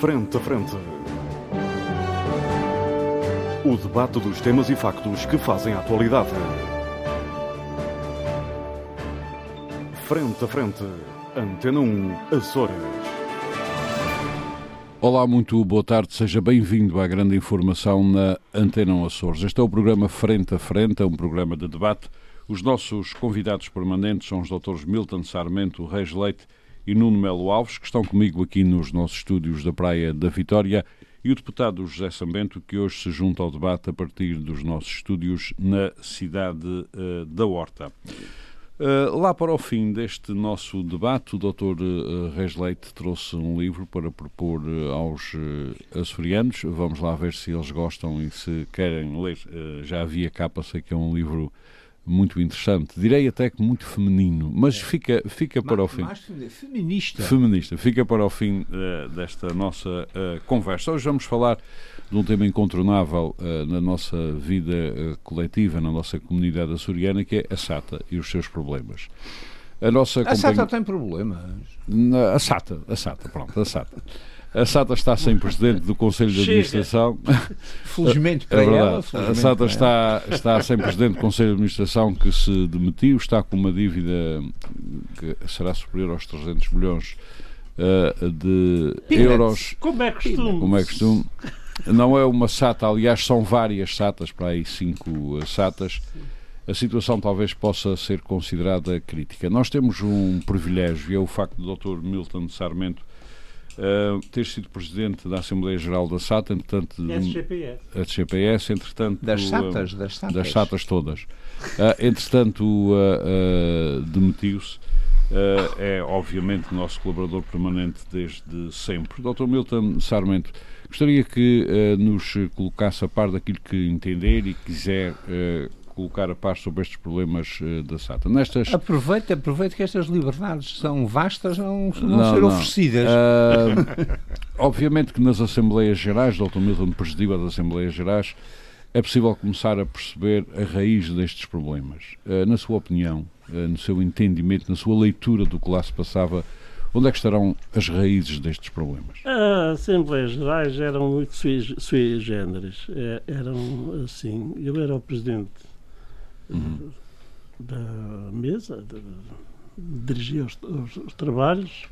Frente a Frente. O debate dos temas e factos que fazem a atualidade. Frente a Frente. Antena 1, Açores. Olá, muito boa tarde, seja bem-vindo à grande informação na Antena 1 Açores. Este é o programa Frente a Frente, é um programa de debate. Os nossos convidados permanentes são os doutores Milton Sarmento Reis Leite e Nuno Melo Alves, que estão comigo aqui nos nossos estúdios da Praia da Vitória, e o deputado José Sambento, que hoje se junta ao debate a partir dos nossos estúdios na cidade uh, da Horta. Uh, lá para o fim deste nosso debate, o Dr. Uh, Reis Leite trouxe um livro para propor uh, aos açorianos. Vamos lá ver se eles gostam e se querem ler. já havia capa, sei que é um livro muito interessante, direi até que muito feminino, mas é. fica, fica para mais, o fim. Mais feminista. Feminista, fica para o fim uh, desta nossa uh, conversa. Hoje vamos falar de um tema incontornável uh, na nossa vida coletiva, na nossa comunidade açoriana, que é a SATA e os seus problemas. A, nossa a SATA tem problemas. A SATA, a SATA, pronto, a SATA. A SATA está sem presidente do Conselho de Administração. Felizmente para é ela. A SATA está, está sem presidente do Conselho de Administração que se demitiu, está com uma dívida que será superior aos 300 milhões uh, de euros. Como é costume. Como é costume. Não é uma SATA, aliás, são várias SATAs, para aí cinco SATAs. A situação talvez possa ser considerada crítica. Nós temos um privilégio, e é o facto do Dr. Milton Sarmento uh, ter sido presidente da Assembleia Geral da SATA, entretanto. SGPS. SGPS, entretanto. Das SATAs, das SATAs. Das SATAs todas. Uh, entretanto, uh, demitiu-se. é, obviamente, nosso colaborador permanente desde sempre. Dr. Milton Sarmento, gostaria que nos colocasse a par daquilo que entender e quiser colocar a par sobre estes problemas uh, da SATA. Nestas... Aproveite, aproveite que estas liberdades são vastas, não, não, não ser não. oferecidas. Uh, obviamente que nas Assembleias Gerais, Dr. Milton presidiu as Assembleias Gerais, é possível começar a perceber a raiz destes problemas. Uh, na sua opinião, no seu entendimento, na sua leitura do que lá se passava, Onde é que estarão as raízes destes problemas? As Assembleias Gerais eram muito sui, sui generis. É, eram assim. Eu era o presidente uhum. da mesa, de, dirigia os, os, os trabalhos,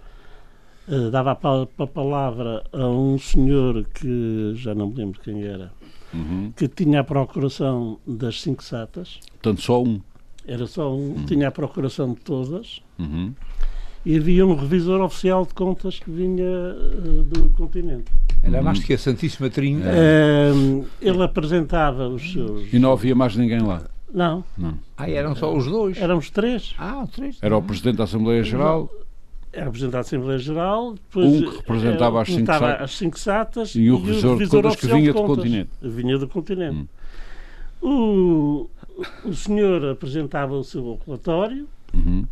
uh, dava a, a, palavra a um senhor que já não me lembro quem era, uhum. que tinha a procuração das cinco satas. Portanto, só um. Era só um, uhum. tinha a procuração de todas. Uhum. E havia um revisor oficial de contas que vinha uh, do continente. Era mais que a Santíssima Trindade. Uh, ele apresentava os seus. E não havia mais ninguém lá? Não. não. Ah, eram só os dois? Éramos três. Ah, três. Era o Presidente da Assembleia Geral. Era o Presidente da Assembleia Geral. um que representava as, cinco satas, as cinco satas. E o revisor, e o revisor de contas que vinha do continente. Vinha do continente. Hum. O, o senhor apresentava o seu relatório. Uhum.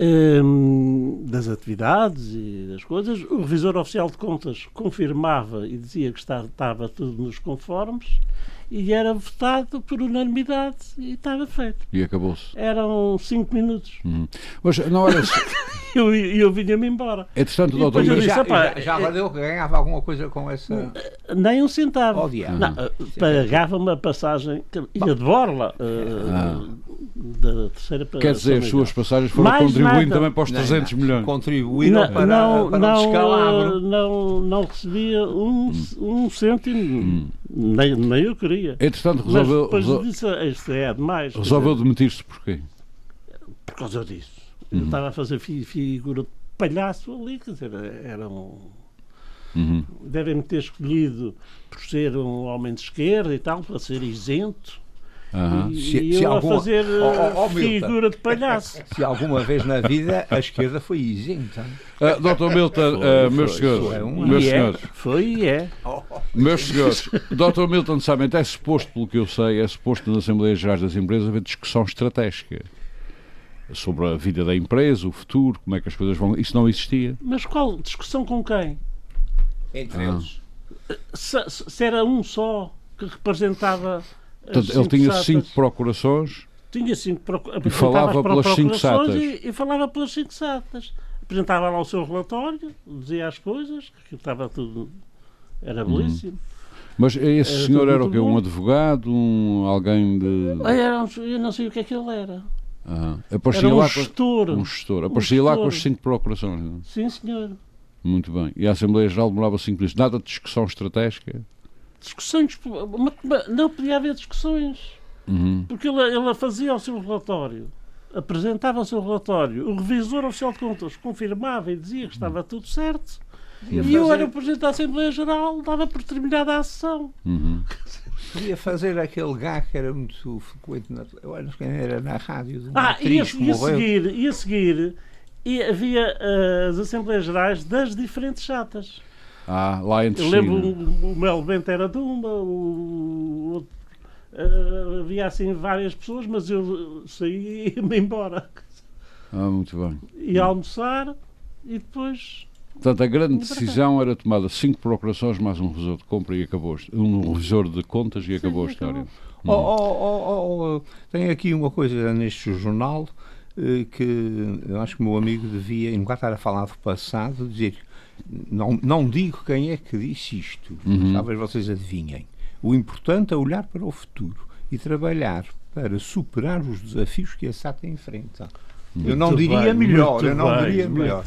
Um, das atividades e das coisas. O revisor oficial de contas confirmava e dizia que estava, estava tudo nos conformes e era votado por unanimidade e estava feito. E acabou-se. Eram cinco minutos. Uhum. Mas não era. eu, eu vinha-me embora. Entretanto, o doutor Luís. Já, já, já valeu que ganhava alguma coisa com essa. Nem um centavo. Oh, não, pagava uma passagem. Ia de borla. Uh, ah. Da terceira para Quer dizer, as suas passagens foram Mais contribuindo nada. também para os 300 não, milhões. Contribuíram não, para, não, para não, não, não, não recebia um, hum. um cêntimo. Hum. Nem, nem eu queria. Entretanto, resolveu. Mas depois disse, isto é demais. Resolveu demitir-se porquê? Por causa disso. Uhum. Eu estava a fazer figura de palhaço ali, quer dizer, era um. Uhum. Devem-me ter escolhido por ser um homem de esquerda e tal, para ser isento. Uhum. E, se, e se eu alguma, a fazer oh, oh, figura de palhaço. Se alguma vez na vida a esquerda foi isenta. Uh, Doutor Milton, uh, meus senhores, foi, um meus senhores, foi e é. Meus senhores, Doutor Milton Samento é suposto, pelo que eu sei, é suposto nas Assembleias Gerais das Empresas haver discussão estratégica sobre a vida da empresa, o futuro, como é que as coisas vão. Isso não existia. Mas qual discussão com quem? Entre ah. eles. Se, se era um só que representava Portanto, ele tinha satas. cinco procurações tinha cinco procurações e falava pelas cinco satas. E, e, falava pelas cinco satas. apresentava lá o seu relatório, dizia as coisas, que estava tudo. Era uhum. belíssimo. Uhum. Mas esse era senhor era o quê? Um advogado? Um, alguém de. Era eu não sei o que é que ele era. Ah, aparecia era um lá gestor. Um gestor. Aparecia um lá com as cinco procurações. É? Sim, senhor. Muito bem. E a Assembleia Geral demorava cinco minutos. Nada de discussão estratégica? Discussões. Não podia haver discussões. Uhum. Porque ele, ele fazia o seu relatório apresentava o seu relatório, o revisor oficial de contas confirmava e dizia que estava tudo certo, e, e eu era o Presidente da Assembleia Geral, dava por terminada a sessão. Uhum. Podia fazer aquele gag que era muito frequente, na, eu acho que era na rádio. De ah, e a, e a seguir, e a seguir e havia uh, as Assembleias Gerais das diferentes chatas. Ah, lá entre Eu lembro o, o Mel Bento era de uma, o, Uh, havia assim várias pessoas, mas eu saí e ia-me embora. Ah, muito bem. Ia almoçar e depois. Portanto, a grande decisão era tomada cinco procurações mais um revisor de compra e acabou um revisor de contas e acabou Sim, a história. Acabou. Oh, oh, oh, oh, tem aqui uma coisa neste jornal eh, que eu acho que o meu amigo devia, enquanto estar a falar do passado, dizer não, não digo quem é que disse isto, uhum. talvez vocês adivinhem. O importante é olhar para o futuro e trabalhar para superar os desafios que a SAT enfrenta. Eu não diria bem, melhor, eu não bem, diria melhor.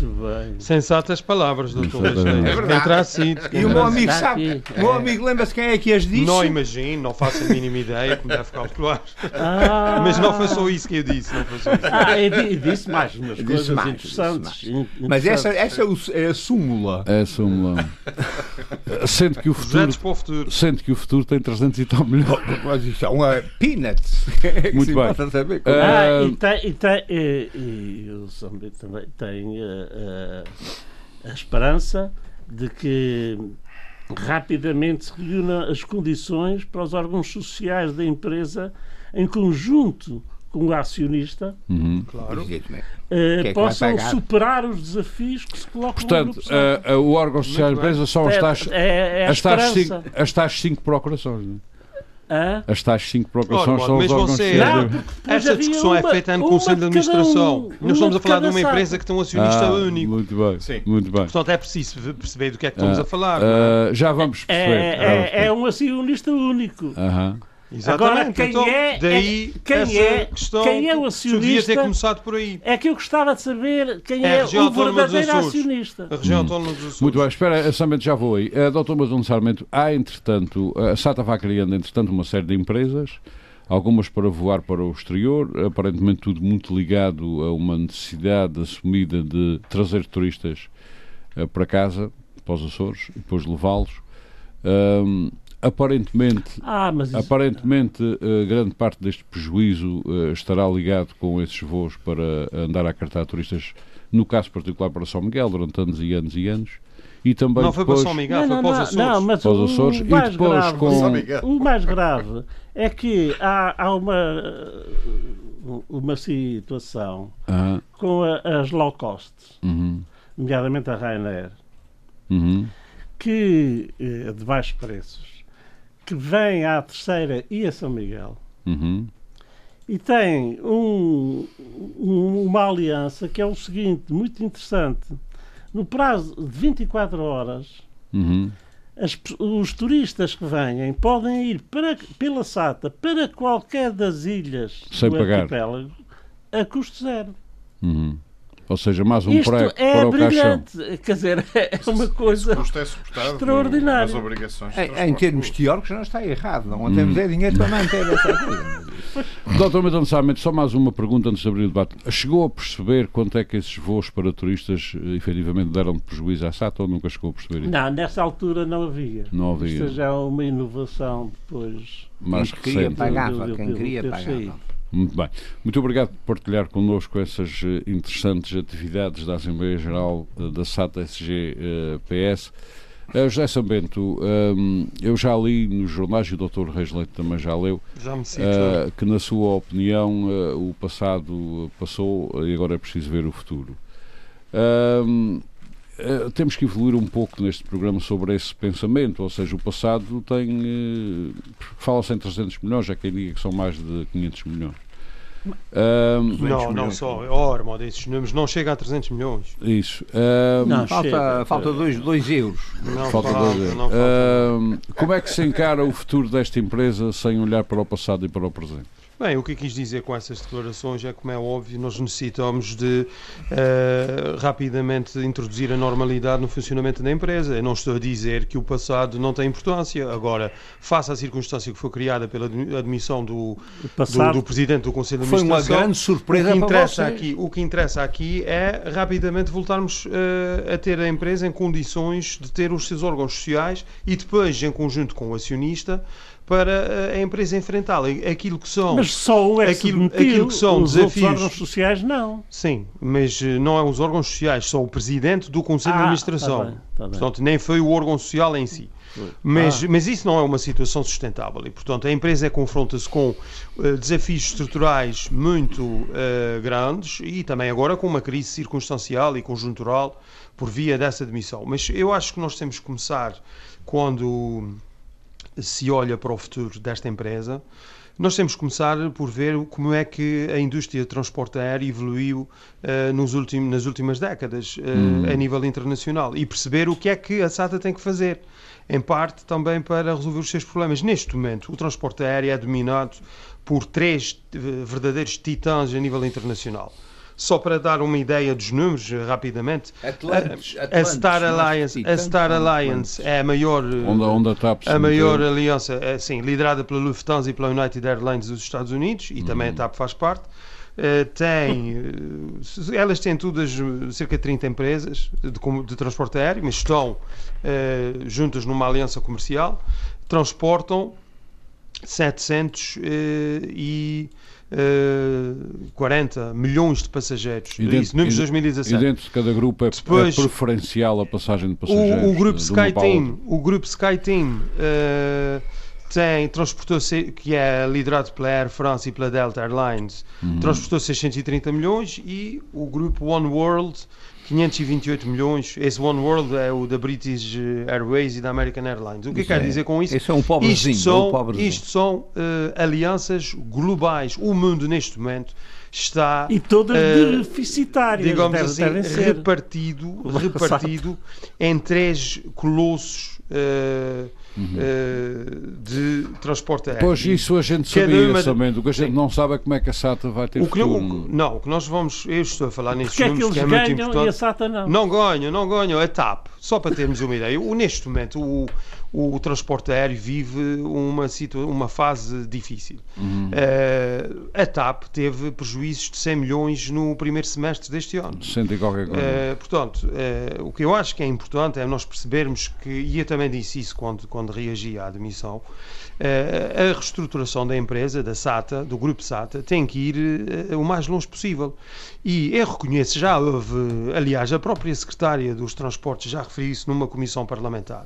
Sensatas palavras, doutor. É verdade. Entra assim. E o meu amigo sabe, o meu amigo lembra-se quem é que as disse? Não imagino, não faço a mínima ideia como deve calcular. Ah. Mas não foi só isso que eu disse. Não foi só isso. Ah, eu disse mais umas disse coisas mais, interessantes. Mas essa, essa é, é a súmula. É a súmula. sendo, que o futuro, futuro. sendo que o futuro tem 300 e tal milhões. Mas isso é uma peanuts. Muito bem. Ah, e tem, e tem, e, o Sambit também tem a, a, a esperança de que rapidamente se reúna as condições para os órgãos sociais da empresa, em conjunto com o acionista, uhum. claro, uh, possam superar os desafios que se colocam Portanto, uh, o órgão social da empresa são as tais, é, é as, tais cinco, as tais cinco procurações. Não é? Hã? As tais 5 procurações são os órgãos você, não, Esta discussão é feita no Conselho de Administração. Um, Nós estamos a falar de uma empresa que tem um acionista ah, único. Muito bem. Sim. Muito bem. Portanto, é preciso perceber do que é que estamos ah, a falar. Uh, já vamos perceber. É, é, é um acionista único. -huh. Exatamente. Agora, quem então, é, daí é, quem, é, quem é o acionista? ter começado por aí. É que eu gostava de saber quem é, é o verdadeiro acionista. A região hum. autónoma dos Açores. Muito bem, espera, somente já vou aí. Uh, Doutor Maduro Sarmento, há entretanto, a SATA vai criando entretanto uma série de empresas, algumas para voar para o exterior, aparentemente tudo muito ligado a uma necessidade assumida de trazer turistas uh, para casa, para os Açores, e depois levá-los. Um, Aparentemente, ah, isso... aparentemente uh, grande parte deste prejuízo uh, estará ligado com esses voos para andar a acartar turistas, no caso particular para São Miguel, durante anos e anos e anos. E também não foi depois... para São Miguel, não, foi para os Açores. Não, mas para os Açores. O mais, e depois grave, com... o mais grave é que há, há uma, uma situação uh -huh. com a, as low cost, uh -huh. nomeadamente a Ryanair, uh -huh. que eh, de baixos preços que vem à Terceira e a São Miguel uhum. e tem um, um, uma aliança que é o seguinte, muito interessante. No prazo de 24 horas, uhum. as, os turistas que vêm podem ir para, pela SATA para qualquer das ilhas Sem do pagar. arquipélago a custo zero. Uhum. Ou seja, mais um Isto pré é para o brilhante. caixão. Quer dizer, é uma coisa é extraordinária. obrigações em, em termos teóricos não está errado. Não hum. temos é dinheiro para manter essa coisa. Doutor Medon Samento, só mais uma pergunta antes de abrir o debate. Chegou a perceber quanto é que esses voos para turistas eh, efetivamente deram de prejuízo à SATA ou nunca chegou a perceber isso? Não, nessa altura não havia. Não havia. Isto já é uma inovação depois. Mais quem queria pagava, quem queria pagava. Muito bem. Muito obrigado por partilhar connosco essas eh, interessantes atividades da Assembleia Geral eh, da SATA SG-PS. Uh, José Sambento, um, eu já li nos jornais, e o Dr. Reis Leite também já leu, já uh, que na sua opinião uh, o passado passou e agora é preciso ver o futuro. Uh, temos que evoluir um pouco neste programa sobre esse pensamento, ou seja, o passado tem. Uh, Fala-se em 300 milhões, já quem diga que são mais de 500 milhões. Um, não, não só. Ora, modo, esses números não chegam a 300 milhões. Isso. Um, não, falta 2 falta dois, dois euros. Não falta 2 euros. Não falta. Um, como é que se encara o futuro desta empresa sem olhar para o passado e para o presente? Bem, o que eu quis dizer com essas declarações é, como é óbvio, nós necessitamos de uh, rapidamente introduzir a normalidade no funcionamento da empresa. Eu não estou a dizer que o passado não tem importância. Agora, face à circunstância que foi criada pela admissão do, do, do, Presidente do Conselho de Administração... Foi uma grande surpresa o que interessa aqui O que interessa aqui é rapidamente voltarmos uh, a ter a empresa em condições de ter os seus órgãos sociais e depois, em conjunto com o acionista, para a empresa enfrentá-la. Aquilo que são. Mas só o aquilo, aquilo que são os desafios. órgãos sociais não. Sim, mas eh, não é os órgãos sociais, só o presidente do Conselho ah, de Administração. Tá bem, tá bem. Portanto, nem foi o órgão social em si. Mas, ah. mas isso não é uma situação sustentável e, portanto, a empresa confronta-se com uh, desafios estruturais muito uh, grandes e também agora com uma crise circunstancial e conjuntural por via dessa demissão. Mas eu acho que nós temos que começar quando se olha para o futuro desta empresa, nós temos que começar por ver como é que a indústria de transporte aéreo evoluiu uh, nos ultim, nas últimas décadas uh, hum. a nível internacional e perceber o que é que a SATA tem que fazer, em parte também para resolver os seus problemas. Neste momento, o transporte aéreo é dominado por três uh, verdadeiros titãs a nível internacional. Só para dar uma ideia dos números, eh, rapidamente, Atlantis, a, a Star Alliance, a Star Alliance é a maior, eh, onda, onda TAP, a maior aliança, é, sim, liderada pela Lufthansa e pela United Airlines dos Estados Unidos, e também a uhum. TAP faz parte. Uh, tem, uh, elas têm todas cerca de 30 empresas de, de transporte aéreo, mas estão uh, juntas numa aliança comercial, transportam 700 e 40 eh, milhões de passageiros. E dentro, isso, números de 2017. E dentro de cada grupo é, é Depois, é preferencial a passagem de passageiros. O, o grupo SkyTeam, o grupo SkyTeam uh, tem, transportou, que é liderado pela Air France e pela Delta Airlines, uhum. transportou 630 milhões e o grupo One World 528 milhões. Esse One World é o da British Airways e da American Airlines. O que quer é, dizer com isso? Isso é um pobrezinho. Isto são, um pobrezinho. Isto são uh, alianças globais. O mundo, neste momento, está. E todas uh, deficitárias. Digamos deve, assim, repartido, repartido em três colossos. Uh, uhum. de transporte aéreo. Pois isso a gente sabia uma... também, o que a gente Sim. não sabe é como é que a SATA vai ter o que, futuro. O, não, o que nós vamos, eu estou a falar nestes números, que, é, que é muito importante. E a SATA não. Não ganham, não ganham, a TAP, só para termos uma ideia. O, neste momento, o, o transporte aéreo vive uma, uma fase difícil. Uhum. Uh, a TAP teve prejuízos de 100 milhões no primeiro semestre deste ano. 100 e qualquer coisa. Uh, portanto, uh, o que eu acho que é importante é nós percebermos que, e eu também disse isso quando, quando reagi à admissão, a reestruturação da empresa, da SATA, do grupo SATA, tem que ir o mais longe possível. E eu reconheço, já houve, aliás, a própria secretária dos Transportes já referiu isso numa comissão parlamentar.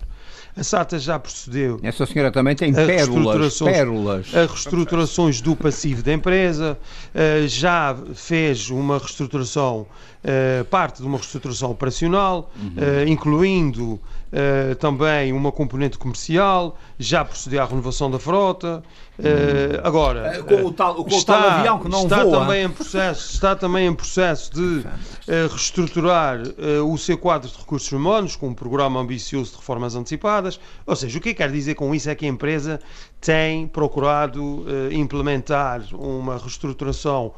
A SATA já procedeu. Essa senhora também tem pérolas, pérolas. A reestruturações do passivo da empresa, eh, já fez uma reestruturação, parte de uma reestruturação operacional, uhum. Eh, incluindo também uma componente comercial, já procedeu à renovação da frota. Uh, agora, com o tal, com está, o tal avião que não está voa. Também em processo, está também em processo de reestruturar o seu quadro de recursos humanos com um programa ambicioso de reformas antecipadas. Ou seja, o que quer dizer com isso é que a empresa tem procurado implementar uma reestruturação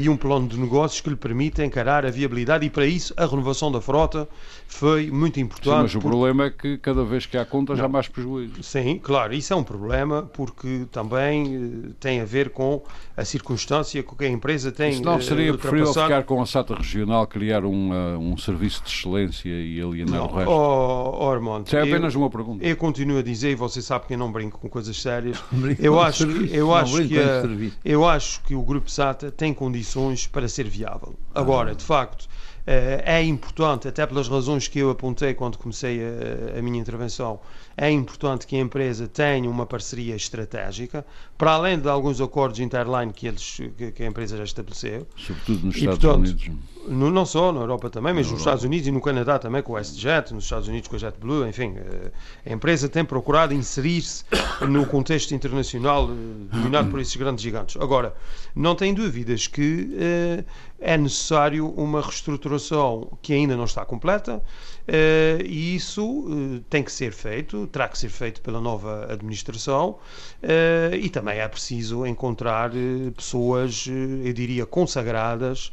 e um plano de negócios que lhe permita encarar a viabilidade e para isso a renovação da frota foi muito importante. Sim, mas o problema é que cada vez que há contas há mais prejuízo. Sim, claro, isso é um problema porque também uh, tem a ver com a circunstância que a empresa tem. Isso não eh, seria preferível ficar com a SATA regional, criar um, uh, um serviço de excelência e alienar não, o resto? Oh, oh Armando, Isso é apenas eu, uma pergunta. Eu continuo a dizer, e você sabe que eu não brinco com coisas sérias, eu acho, que, eu, acho que a, eu acho que o Grupo SATA tem condições para ser viável. Agora, ah. de facto eh, é importante, até pelas razões que eu apontei quando comecei a, a, minha intervenção, é importante que a empresa tenha uma parceria estratégica, para além de alguns acordos interline que, eles, que, a empresa já estabeleceu. Sobretudo nos e, Estados portanto, Unidos. no, não só na Europa também, mas nos Estados Unidos e no Canadá também com o WestJet, nos Estados Unidos com a JetBlue, enfim, uh, a empresa tem procurado inserir-se no contexto internacional uh, dominado por esses grandes gigantes. Agora, não tem dúvidas que uh, é necessário uma reestruturação que ainda não está completa uh, e isso uh, tem que ser feito, terá que ser feito pela nova administração uh, e também é preciso encontrar pessoas, eu diria, consagradas,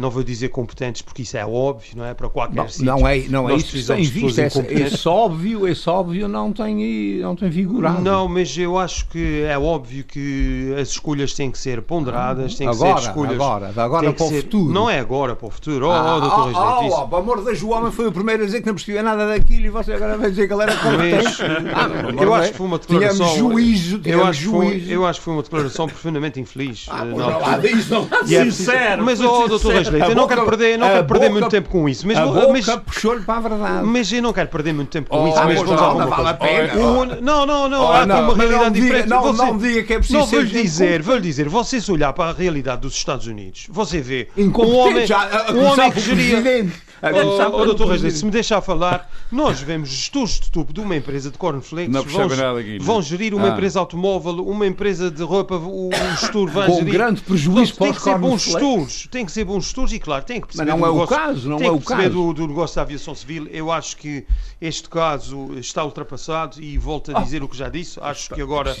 não vou dizer competentes porque isso é óbvio, não é? Para qualquer não, sítio. Não é, não é isso que tem visto, esse, esse, óbvio, esse óbvio não tem, não tem vigorado. Não, mas eu acho que é óbvio que as escolhas têm que ser ponderadas, têm que agora, ser escolhas... Agora, agora para o ser, futuro. Não é agora para o futuro. Oh, ah, oh, doutor oh, oh, oh, pelo amor de Deus, o homem foi o primeiro a dizer que não percebia nada daquilo e você agora vai dizer que ele era competente. ah, eu acho que foi uma declaração. Tínhamos juízo, eu acho, juízo. Foi, eu acho que foi uma declaração profundamente infeliz. Ah, não, não, há disso, não há é sincero. Mas, oh, doutor Reis eu não quero perder, não quero perder muito tempo com isso. Mas, a boca mas, puxou-lhe para a verdade. Mas eu não quero perder muito tempo com isso. Ah, mas não vale a pena. Não, não, não. Há uma realidade diferente. Não diga que é preciso Não, vou-lhe dizer, vou-lhe dizer, você se olhar para a realidade dos Estados Unidos, você vê um homem, um homem que geria... Oh, oh, doutor Reis se me deixar falar, nós vemos gestores de tubo de uma empresa de cornflakes, não vão, nada aqui, vão gerir uma ah. empresa automóvel, uma empresa de roupa, o, o gestor vai Com gerir. grande prejuízo para os Tem que ser bons gestores, tem que ser bons gestores e, claro, tem que perceber Mas não é negócio, o caso, não tem é que o perceber caso. Do, do negócio da aviação civil. Eu acho que este caso está ultrapassado e volto a dizer oh. o que já disse. Acho que agora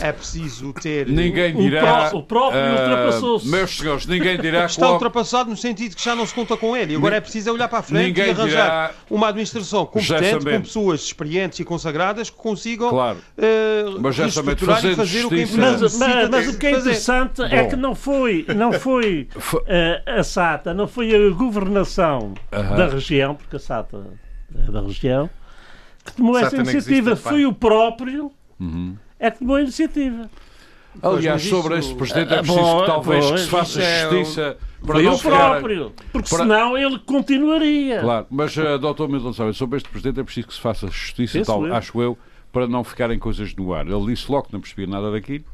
é preciso ter. Ninguém dirá. O, próprio uh, ultrapassou-se. Meus senhores, ninguém dirá. Está qual... ultrapassado no sentido que já não se conta com ele. Agora é preciso olhar para a frente ninguém e arranjar dirá... uma administração competente, com pessoas experientes e consagradas que consigam claro. uh, mas reestruturar e fazer o que é mas, mas, mas, o que é interessante é que não foi, não foi uh, a SATA, não foi a governação uh -huh. da região, porque a SATA é da região, que tomou essa iniciativa. Foi o próprio -huh. é que tomou a iniciativa. Aliás, sobre este Presidente é preciso bom, talvez bom, que se faça justiça é para não próprio, porque para... senão ele continuaria. Claro, mas, uh, Dr. Milton Salles, sobre este Presidente é preciso que se faça justiça, tal, eu. acho eu, para não ficarem coisas no ar. Ele disse logo que não percebia nada daquilo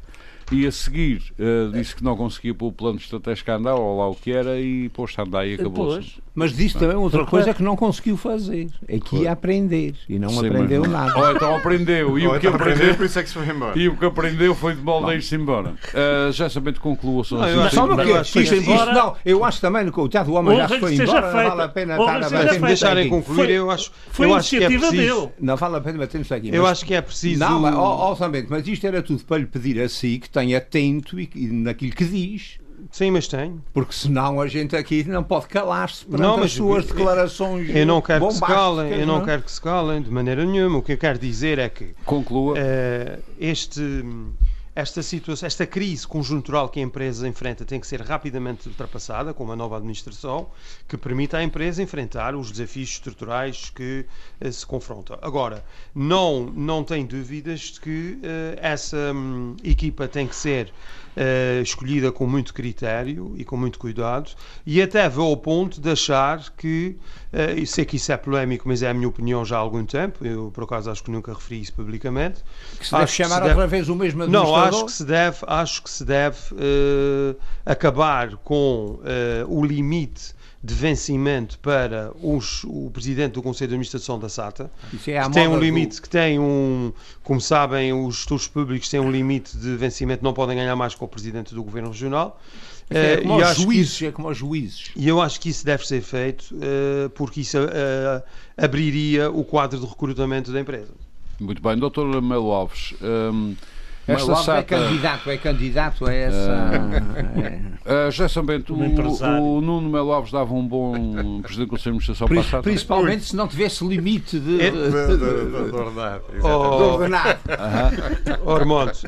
e a seguir uh, disse que não conseguia pôr o plano estratégico a andar, ou lá o que era, e pôs-se a andar e acabou-se. Mas disse também outra coisa que não conseguiu fazer. É que ia aprender. E não Sim, aprendeu mas... nada. Ou então aprendeu. E o que então aprendeu, por isso é que se foi embora. E o que aprendeu foi de moldeiros embora. Uh, já sabendo conclua o seu Só no que isto, isto, não, eu acho também que o teatro do homem já se foi embora. Não vale a pena estar a bater. me deixarem concluir, eu acho, foi eu acho que é preciso. Dele. Não vale a pena bater nisso aqui. Eu acho que é preciso. Não, mas, ó, ó, mas isto era tudo para lhe pedir a si que tenha atento e, naquilo que diz. Sim, mas tem. Porque senão a gente aqui não pode calar-se perante não, mas, as suas declarações Eu não quero que se calem, eu não, não quero que se calem de maneira nenhuma. O que eu quero dizer é que conclua uh, este esta situação, esta crise conjuntural que a empresa enfrenta tem que ser rapidamente ultrapassada com uma nova administração que permita à empresa enfrentar os desafios estruturais que uh, se confrontam. Agora, não, não tem dúvidas de que uh, essa um, equipa tem que ser uh, escolhida com muito critério e com muito cuidado, e até vou ao ponto de achar que, uh, eu sei que isso é polémico, mas é a minha opinião já há algum tempo, eu por acaso acho que nunca referi isso publicamente. Que se deve acho chamar se outra vez o mesmo Não, acho que se deve, acho que se deve uh, acabar com o limite de vencimento para os, o presidente do Conselho de Administração da SATA, é que tem um limite, do... que tem um, como sabem, os gestores públicos têm um limite de vencimento, não podem ganhar mais que o presidente do Governo Regional. É eh, como, uh, juízes, isso, é como os juízes. E eu acho que isso deve ser feito uh, porque isso uh, abriria o quadro de recrutamento da empresa. Muito bem, doutor Melo Alves. Um, esta Mas SATA... é candidato, é candidato a essa. Uh, é. uh, já sabendo, o, o, Nuno Melo Alves dava um bom presidente do Conselho de Administração Pri passado. Principalmente se não tivesse limite de, é. de, de, de, de ordenado. Oh, Ormontes.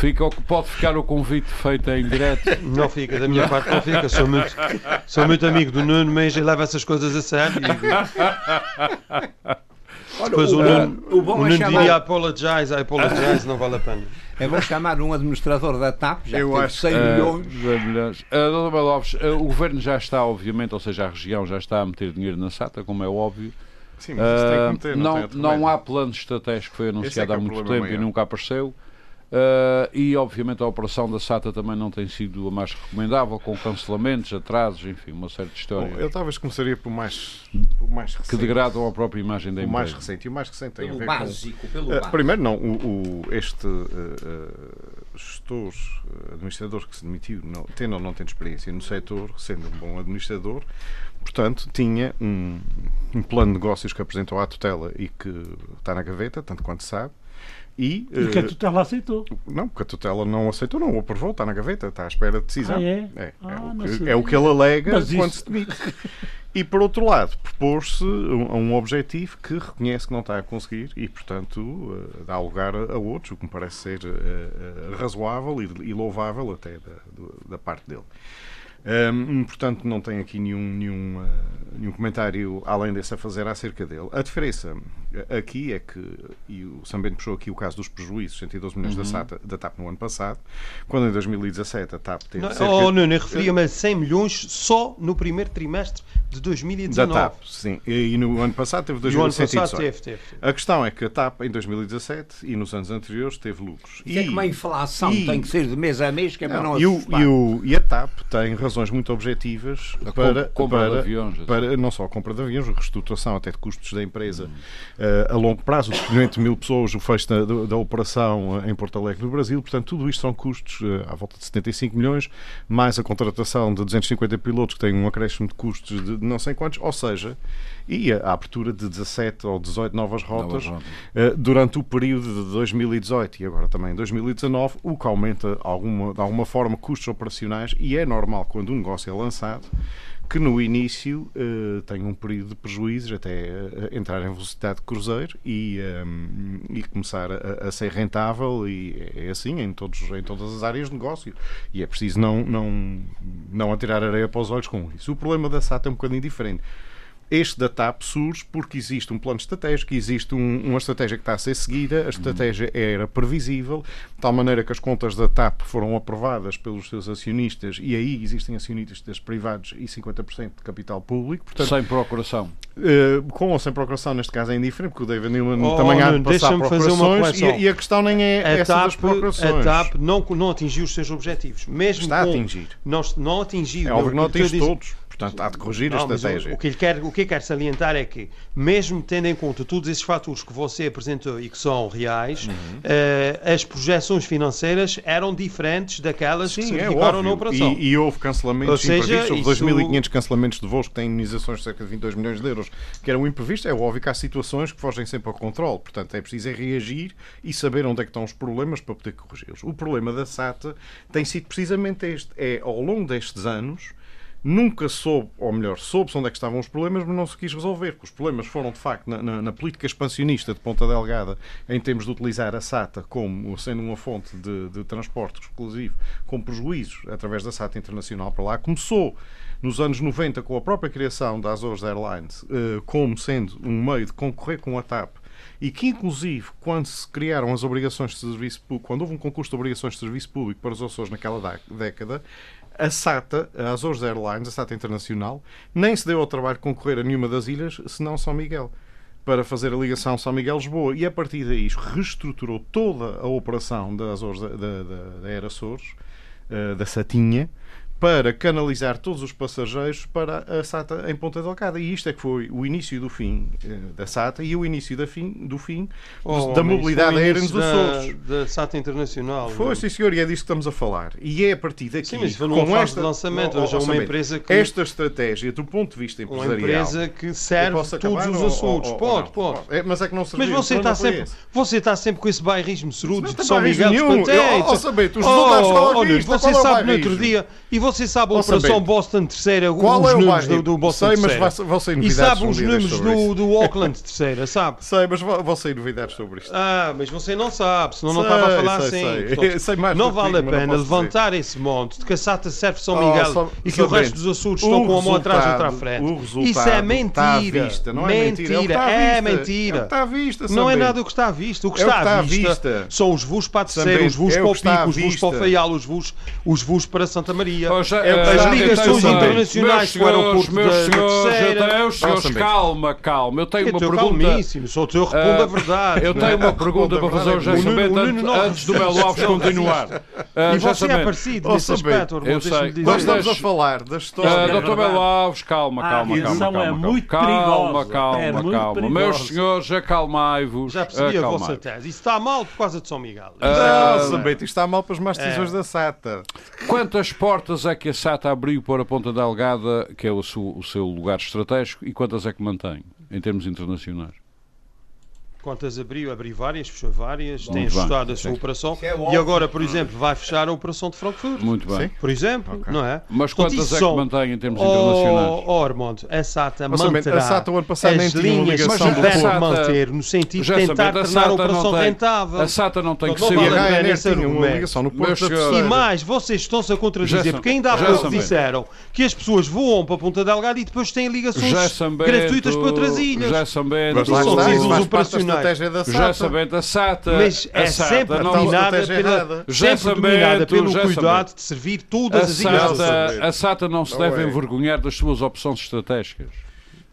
Fica, pode ficar o convite feito em direto. Não fica, da minha parte não fica. Sou muito, sou muito amigo do Nuno, mas ele leva essas coisas a sério. Olha, Depois o, o, Nuno, o bom o é Nuno chamar... diria apologize, I apologize, não vale a pena. É bom chamar um administrador da TAP, já Eu acho 100 milhões. Uh, milhões. Uh, Lopes, uh, o governo já está, obviamente, ou seja, a região já está a meter dinheiro na SATA, como é óbvio. Sim, mas uh, tem que meter, não, não, não há plano estratégico que foi anunciado é há muito tempo e nunca apareceu. Uh, e obviamente a operação da SATA também não tem sido a mais recomendável, com cancelamentos, atrasos, enfim, uma série de histórias. Bom, eu talvez começaria por mais, por mais recente. Que degradam a própria imagem da empresa. O mais recente. E o mais recente tem pelo a ver básico, com... Pelo uh, básico. Primeiro, não, o, o este uh, gestor, administrador que se demitiu, não, tendo ou não tendo experiência no setor, sendo um bom administrador, portanto, tinha um, um plano de negócios que apresentou à tutela e que está na gaveta, tanto quanto sabe, e, e que a eh, tutela aceitou? Não, porque a tutela não aceitou, não o aprovou, está na gaveta, está à espera de decisão. Ah, é? É, ah, é, o que, é, o que, ele alega Mas quando isso... se demite. E por outro lado, propôs-se um, um, objetivo que reconhece que não está a conseguir e, portanto, uh, dá lugar a, a, outros, o que me parece ser uh, uh, razoável e, e, louvável até da, do, da parte dele. Um, portanto, não tenho aqui nenhum, nenhum, uh, nenhum comentário além desse a fazer acerca dele. A diferença aqui é que, e o Sambento puxou aqui o caso dos prejuízos, 112 milhões uhum. da, SATA, da TAP no ano passado, quando em 2017 a TAP teve. Não, cerca... Oh, não, eu referia-me a 100 milhões só no primeiro trimestre de 2019. Da TAP, sim. E, no ano passado teve 2118. Teve, teve, teve. A questão é que a TAP em 2017 e nos anos anteriores teve lucros. E, é que uma inflação e... tem que ser de mês a mês, que é para não, não e, o, e, o, e a TAP tem razões muito objetivas a para, compra para, de aviões, assim. para, não só a compra de aviões, a reestruturação até de custos da empresa uh, a longo prazo, os 500 mil pessoas, o fecho da, da, operação eh, em Porto Alegre, no Brasil. Portanto, tudo isto são custos uh, à volta de 75 milhões, mais a contratação de 250 pilotos que têm um acréscimo de custos de não sei quantos, ou seja, e a, abertura de 17 ou 18 novas rotas, novas uh, durante o período de 2018 e agora também em 2019, o que aumenta alguma, de alguma forma custos operacionais e é normal quando um negócio é lançado que no início uh, tem um período de prejuízos até uh, entrar em velocidade de cruzeiro e, um, e começar a, a, ser rentável e é assim em, todos, em todas as áreas de negócio e é preciso não, não, não atirar areia para os olhos com isso. O problema da SAT é um bocadinho diferente este da TAP surge porque existe um plano estratégico, existe um, uma estratégia que está a ser seguida, a estratégia era previsível, de tal maneira que as contas da TAP foram aprovadas pelos seus acionistas e aí existem acionistas privados e 50% de capital público. Portanto, sem procuração. Uh, com ou sem procuração, neste caso é indiferente, porque o David Newman oh, também há de passar procurações e, e, a questão nem é a essa TAP, das procurações. A TAP não, não atingiu os seus objetivos. Mesmo Está com, a atingir. Não, não atingiu. É óbvio que não atinge todos. Portanto, há de corrigir não, a estratégia. O, o, que quer, o que quer salientar é que, mesmo tendo em conta todos esses fatores que você apresentou e que são reais, uhum. uh, as projeções financeiras eram diferentes daquelas Sim, que se verificaram é na operação. E, e, houve cancelamentos Ou seja, imprevistos. Houve 2.500 cancelamentos de voos que têm indenizações de cerca de 22 milhões de euros, que eram imprevistos. É óbvio que há situações que fogem sempre ao controle. Portanto, é preciso é reagir e saber onde é que estão os problemas para poder corrigi-los. O problema da SATA tem sido precisamente este. É, ao longo destes anos, nunca soube, ou melhor, soube-se onde é que estavam os problemas, mas não se quis resolver, porque os problemas foram, de facto, na, na, na, política expansionista de Ponta Delgada, em termos de utilizar a SATA como sendo uma fonte de, de transporte exclusivo, com prejuízos através da SATA Internacional para lá. Começou nos anos 90 com a própria criação da Azores Airlines, eh, como sendo um meio de concorrer com a TAP e que, inclusive, quando se criaram as obrigações de serviço público, quando houve um concurso de obrigações de serviço público para os Açores naquela década, a SATA, a Azores Airlines, a SATA Internacional, nem se deu ao trabalho de concorrer a nenhuma das ilhas, senão São Miguel, para fazer a ligação São Miguel-Lisboa. E a partir daí reestruturou toda a operação da, Azores, da, da, da Açores, uh, da Satinha, para canalizar todos os passageiros para a SATA em Ponta Delgada. E isto é que foi o início do fim eh, da SATA e o início da fim, do fim oh, da mobilidade aérea nos Açores. Da, da SATA Internacional. Foi, não? sim senhor, e é disso que estamos a falar. E é a partir daqui, sim, mas com esta, de lançamento, oh, oh, uma empresa que... Esta estratégia, do ponto de vista empresarial... Uma empresa que serve todos os assuntos. Ou, pode, pode. É, mas é que não serviu. Mas você está, sempre, você está sempre com esse bairrismo cerudo de São Miguel dos Patentes. Oh, saber, os resultados estão aqui. Você sabe no outro dia, e você sabe a operação são Boston terceira, Qual os é números do, do Boston sei, terceira. mas E sabe os números do, do Auckland terceira, sabe? Sei, mas vou ser novidades sobre isto. Ah, mas você não sabe, senão sei, não estava a falar sei, assim. Sei. Portanto, sei mais não vale a pena levantar dizer. esse monte de que a SATA serve São Miguel oh, só, e que o resto dos Açores estão com a mão atrás e outra à frente. Isso é mentira. Vista, não é mentira. É mentira. É está à vista, Não é nada o que está à vista. O que está à vista são os voos para a terceira, os voos para o Pico, os voos para o Faial, os voos para Santa Maria. As ligações internacionais com o aeroporto meus senhores, senhores, calma, calma. Eu tenho uma pergunta. Calmíssimo, só te eu respondo a verdade. Eu tenho uma pergunta para fazer ao Sambento antes do Melo Alves continuar. E você é parecido nesse aspecto, Eu sei. Nós estamos a falar da história. Doutor Melo Alves, calma, calma, calma. é muito Calma, calma, calma. Meus senhores, acalmai-vos. Já percebi a vossa tese. Isso está mal por causa de São Miguel. Não, Sambento, isto está mal para as más decisões da SATA. Quantas portas é que a SATA abriu para a Ponta Delgada, que é o seu, o seu lugar estratégico, e quantas é que mantém, em termos internacionais? Quantas abriu? Abriu várias, fechou várias, tem ajustado a sua operação é e agora, por exemplo, vai fechar a operação de Frankfurt. Muito bem. Por exemplo, okay. não é? Mas Portanto, quantas é que mantém em termos oh, internacionais? Oh, Armando, a SATA mas, manterá a SATA o ano passado as linhas mas que deve manter no sentido de tentar tornar a operação tem, rentável. A SATA não tem que ser... Vale a pena esse ligação no Porto E mais, vocês estão-se a contradizer, porque ainda há pouco disseram que as pessoas voam para a Ponta Delgada e depois têm ligações gratuitas para outras ilhas. Já são bem. São decisões operacionais sabendo, a SATA. Mas é SATA sempre dominada, pela, sempre dominada pelo cuidado de servir todas as ilhas. A SATA não se deve envergonhar das suas opções estratégicas.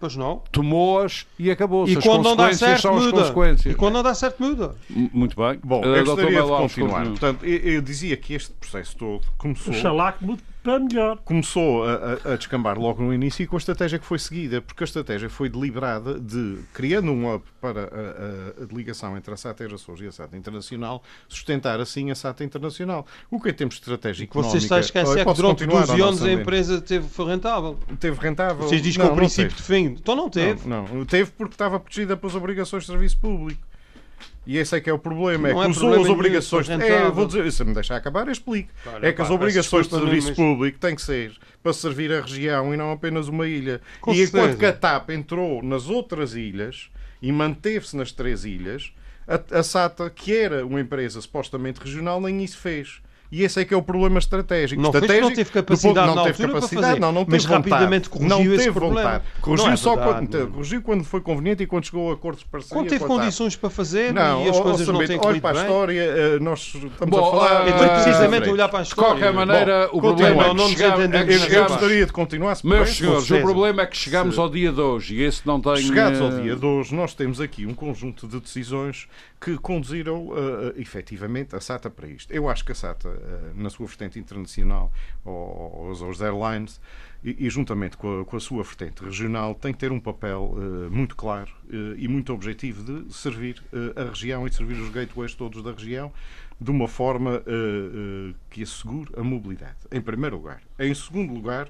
Pois não. Tomou-as e acabou-se. E as quando não dá certo, são muda. as consequências. E quando não dá certo, muda. Muito bem. Bom, eu gostaria de continuar. Portanto, eu, eu, dizia que este processo todo começou... Oxalá que mude para melhor. Começou a, a, descambar logo no início e com a estratégia que foi seguida, porque a estratégia foi deliberada de, criando um hub para a, a, ligação entre a SATA Açores e a SATA Internacional, sustentar assim a SATA Internacional. O que em termos de estratégia económica... Você está a esquecer que durante 12 anos a empresa teve, foi rentável. Teve rentável. Vocês dizem que o princípio de fim. Então não teve. Não, não, teve porque estava protegida pelas obrigações de serviço público. E esse é que é o problema. É não que é as obrigações. É, vou dizer, se me deixar acabar, explico. É que pá, as obrigações de serviço mas... público têm que ser para servir a região e não apenas uma ilha. Com e certeza. enquanto que a TAP entrou nas outras ilhas e manteve-se nas três ilhas, a, a SATA, que era uma empresa supostamente regional, nem isso fez. E esse é que é o problema estratégico. Não, estratégico, não teve capacidade não na teve capacidade, fazer, não, não teve mas vontade, rapidamente corrigiu não teve esse vontade. problema. Corrigiu não é só verdade, quando, corrigiu quando foi conveniente e quando chegou a acordos de parceria. Quando teve condições para fazer não, e as coisas não têm olha para a história, eh, nós estamos Bom, a falar... Então, precisamente olhar para a história. De qualquer maneira, Bom, o problema é que chegamos, Eu gostaria de continuar, se Meus senhores, o problema é que chegamos ao dia de hoje e esse não tem... Chegados ao dia de hoje, nós temos aqui um conjunto de decisões que conduziram uh, efetivamente a SATA para isto. Eu acho que a SATA, uh, na sua vertente internacional, aos, aos airlines, e, e juntamente com a, com a, sua vertente regional, tem que ter um papel uh, muito claro uh, e muito objetivo de servir a região e de servir os gateways todos da região de uma forma que assegure a mobilidade, em primeiro lugar. Em segundo lugar,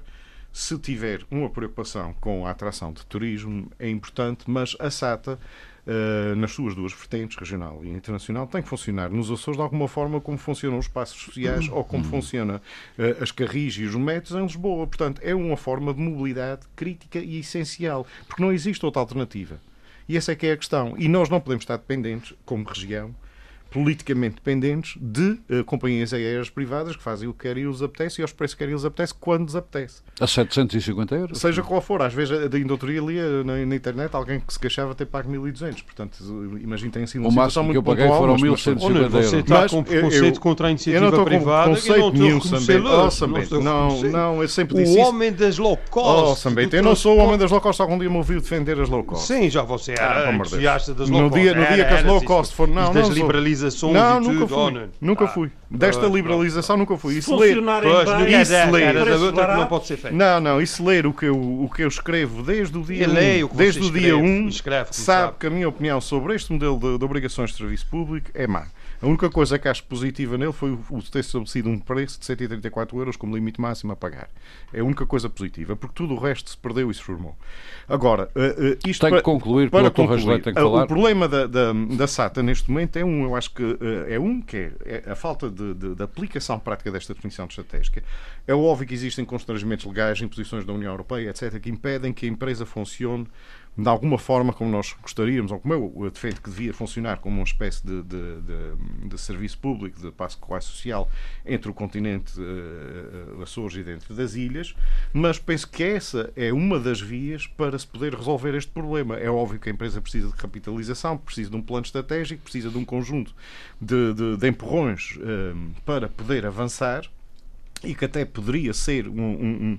se tiver uma preocupação com a atração de turismo, é importante, mas a SATA Uh, nas suas duas vertentes, regional e internacional, tem que funcionar nos Açores de alguma forma como funcionam os passos sociais ou como funciona uh, as carris e os metros em Lisboa. Portanto, é uma forma de mobilidade crítica e essencial, porque não existe outra alternativa. E essa é que é a questão. E nós não podemos estar dependentes, como região, politicamente dependentes de uh, companhias aéreas privadas que fazem o que querem e os apetece e aos preços que querem e os apetece quando lhes apetece. A 750 euros? Seja qual for. Às vezes, da indústria ali na, na, internet, alguém que se queixava ter pago 1.200. Portanto, imagino tem sido uma o situação muito que eu paguei foram 1.150 euros. Você está com preconceito contra a iniciativa eu não privada com conceito não nenhum, Sambento. Oh, Sambento. Não, não, eu sempre disse O homem das low cost. Oh, Sambento, eu não sou o homem das low cost. Algum dia me ouviu defender as low cost. Sim, já você era ah, entusiasta das low cost. No dia, no dia que as low cost foram... Não, das liberalizações e Nunca fui. Nunca fui. Desta liberalização nunca fui. Isso ler, isso ler, não pode ser feito. Não, não, isso ler o que eu, o que eu escrevo desde o dia 1, desde o dia 1, sabe que a minha opinião sobre este modelo de, de obrigações de serviço público é má. A única coisa que acho positiva nele foi o ter estabelecido um preço de 134 euros como limite máximo a pagar. É a única coisa positiva, porque tudo o resto se perdeu e se formou. Agora, uh, isto Tem para, que concluir, para concluir, tem que falar. o problema da, da, da, SATA neste momento é um, eu acho que uh, é um, que é, é a falta de, de, de, aplicação prática desta definição de estratégica. É óbvio que existem constrangimentos legais, imposições da União Europeia, etc., que impedem que a empresa funcione de alguma forma como nós gostaríamos, ou como eu defendo que devia funcionar como uma espécie de, de, de, de serviço público, de passo social entre o continente uh, Açores e dentro das ilhas, mas penso que essa é uma das vias para se poder resolver este problema. É óbvio que a empresa precisa de capitalização, precisa de um plano estratégico, precisa de um conjunto de, de, de empurrões uh, para poder avançar e que até poderia ser um, um,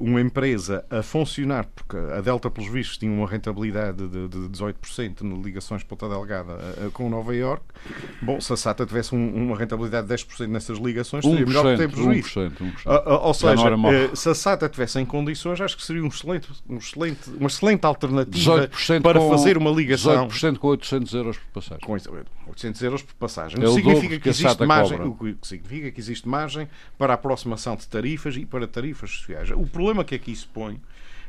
uma empresa a funcionar, porque a Delta, pelos vistos, tinha uma rentabilidade de, de 18% nas ligações Ponta Delgada uh, com Nova York. Bom, se a SATA tivesse um, uma rentabilidade de 10% nessas ligações, seria melhor ter prejuízo. 1%, 1%. Uh, ou seja, se a SATA tivesse em condições, acho que seria um excelente, um excelente, uma excelente alternativa para com, fazer uma ligação. 18% com 800 euros por passagem. Com 800 euros por passagem. É o significa que, existe margem, o que significa que existe margem para aproximação de tarifas e para tarifas sociais. O problema que aqui se põe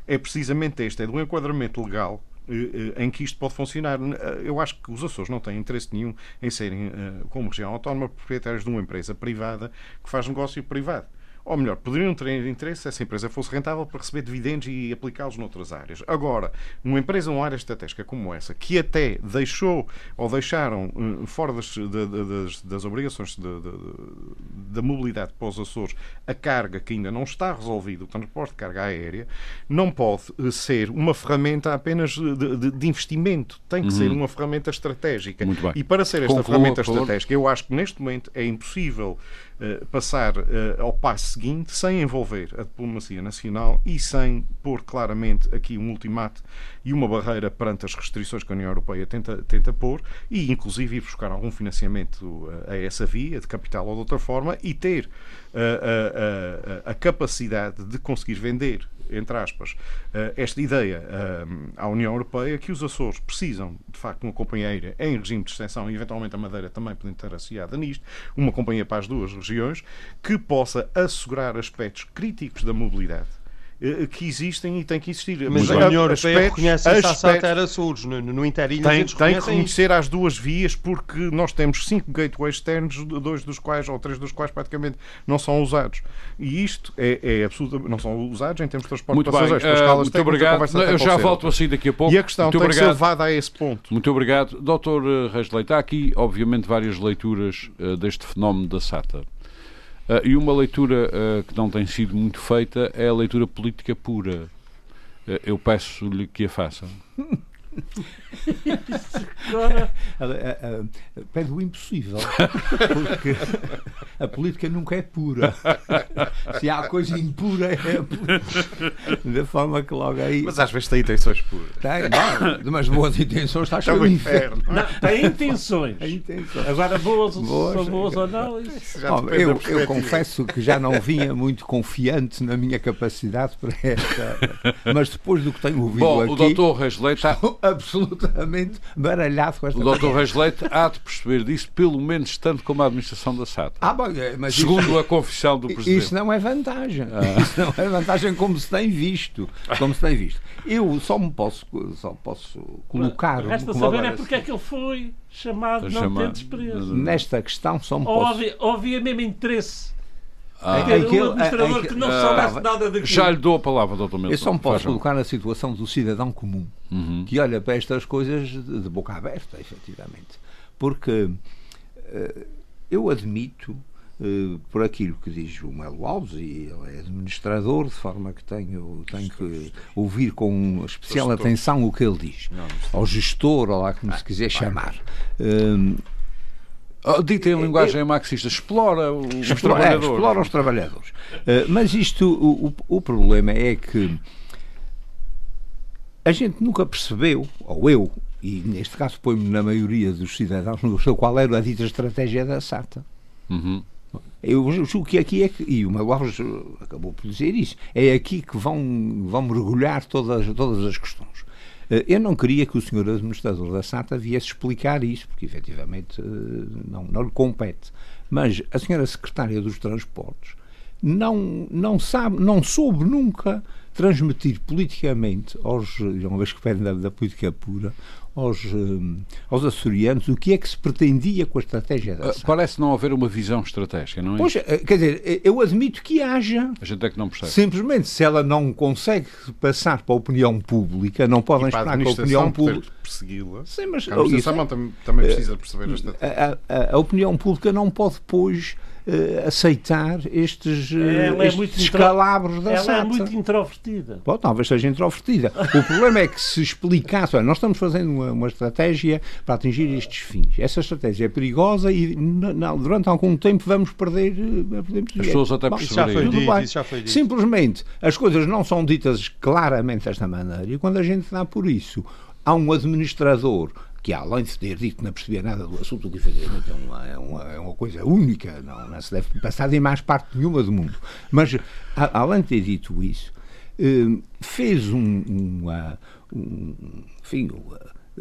é precisamente este, é do enquadramento legal eh, eh, em que isto pode funcionar. Eh, eu acho que os Açores não têm interesse nenhum em serem, como região autónoma, proprietários de uma empresa privada que faz negócio privado. Ou melhor, poderiam ter interesse se essa empresa fosse rentável para receber dividendos e aplicá-los noutras áreas. Agora, uma empresa, uma área estratégica como essa, que até deixou ou deixaram uh, fora das, das, das obrigações da mobilidade para os Açores a carga que ainda não está resolvida, o transporte de carga aérea, não pode uh, ser uma ferramenta apenas de, de, de investimento. Tem que uhum. ser uma ferramenta estratégica. E para ser esta ferramenta estratégica, eu acho que neste momento é impossível passar ao passo seguinte sem envolver a diplomacia nacional e sem pôr claramente aqui um ultimato e uma barreira perante as restrições que a União Europeia tenta, tenta pôr e, inclusive, ir buscar algum financiamento a, eh, a essa via, de capital ou de outra forma, e ter a capacidade de conseguir vender entre aspas, eh, esta ideia eh, à União Europeia que os Açores precisam, de facto, de uma companheira em regime de extensão e, eventualmente, a Madeira também pode estar associada nisto, uma companhia para as duas regiões, que possa assegurar aspectos críticos da mobilidade que existem e têm que existir. Mas, a União Europeia reconhece a Sassata Açores, no, no Interilhas tem, tem que reconhecer as duas vias porque nós temos cinco gateways externos, dois dos quais, ou três dos quais praticamente não são usados. E isto é, é absolutamente, não são usados em termos de transporte muito passageiros. Bem, uh, muito obrigado. Eu já volto assim daqui a pouco. E a questão muito tem obrigado. que ser levada a esse ponto. Muito obrigado. Doutor eh, Reis Leite, há aqui, obviamente, várias leituras uh, deste fenómeno da SATA. Uh, e uma leitura uh, que não tem sido muito feita é a leitura política pura. Uh, eu peço-lhe que a faça. Agora, pede o impossível, porque a política nunca é pura. Se há coisa impura, é pura. Da forma que logo aí. Mas às vezes tem intenções puras. Tem, não, mas boas intenções está cheio inferno. Não, tem intenções. tem intenções. Agora, boas, boas, são boas ou não. Isso... Bom, eu, eu confesso que já não vinha muito confiante na minha capacidade para esta. Mas depois do que tenho ouvido Bom, aqui. O doutor Resley está absolutamente baralhado com esta O Dr. Reis Leite há de perceber disso, pelo menos tanto como a administração da SATA. Ah, bom, mas Segundo isso, a confissão do Presidente. Isso não é vantagem. Ah. Isso não é vantagem como se tem visto. Como se tem visto. Eu só me posso, só posso colocar. Resta saber é porque é que ele foi chamado, não chamado. tendo experiência. Nesta questão só me posso. Havia, havia mesmo interesse ah. É aquele, um administrador que não soubesse ah, nada daquilo. Já lhe dou a palavra, doutor Milton. Eu só me posso colocar na situação do cidadão comum, uhum. que olha para estas coisas de boca aberta, efetivamente. Porque uh, eu admito, uh, por aquilo que diz o Melo Alves, e ele é administrador, de forma que tenho, tenho que ouvir com especial atenção o que ele diz. Não, ao gestor, ou lá como se quiser chamar. Oh, dita em linguagem marxista, explora os explora, trabalhadores. É, explora os trabalhadores. Uh, mas isto, o, o, o, problema é que a gente nunca percebeu, ou eu, e neste caso põe-me na maioria dos cidadãos, não sei qual era a dita estratégia da SATA. Uhum. Eu julgo que aqui é que, e o Mago Alves acabou por dizer isso, é aqui que vão, vão mergulhar todas, todas as questões. Eh, eu não queria que o senhor administrador da SATA viesse explicar isso, porque efetivamente eh, não, não lhe compete. Mas a senhora secretária dos Transportes não, não sabe, não soube nunca transmitir politicamente aos, uma vez que pedem da, da política pura, aos, um, aos açorianos o que é que se pretendia com a estratégia da SAD. Parece não haver uma visão estratégica, não é? Pois, eh, quer dizer, eh, eu admito que haja. A gente é que não percebe. Simplesmente, se ela não consegue passar para a opinião pública, não podem esperar que a opinião pública. persegui-la. Sim, mas. A administração oh, também, também precisa perceber a estratégia. A, a, a opinião pública não pode, depois uh, aceitar estes, uh, estes é muito descalabros da ela SATA. Ela é muito introvertida. Bom, talvez seja introvertida. o problema é que se explicasse, olha, nós estamos fazendo uma, uma, estratégia para atingir estes fins. Essa estratégia é perigosa e não, durante algum tempo vamos perder, perder As pessoas até perceberem. Simplesmente, as coisas não são ditas claramente desta maneira e quando a gente dá por isso há um administrador que além de ter dito que não percebia nada do assunto, que efetivamente é uma, é uma, é uma coisa única, não, não, se deve passar em mais parte nenhuma do mundo. Mas, a, além de ter dito isso, eh, fez um, um, um enfim,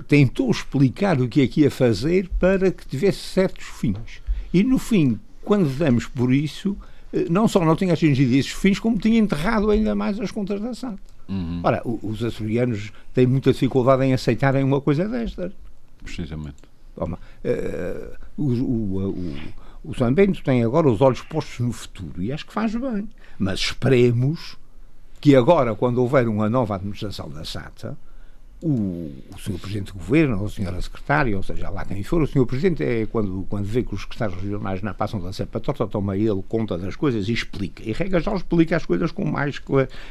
tentou explicar o que é que ia fazer para que tivesse certos fins. E, no fim, quando damos por isso, eh, não só não tinha atingido esses fins, como tinha enterrado ainda mais as contas da SAT. Uhum. Ora, os açorianos têm muita dificuldade em aceitarem uma coisa destas. Precisamente. Toma, uh, o, o, o, o São Bento tem agora os olhos postos no futuro e acho que faz bem. Mas esperemos que agora, quando houver uma nova administração da SATA, o, o Sr. Presidente do Governo, ou a Sra. Secretária, ou seja, lá quem for, o Sr. Presidente é quando, quando vê que os secretários regionais não passam da cepa torta, toma ele conta das coisas e explica. E regra já explica as coisas com mais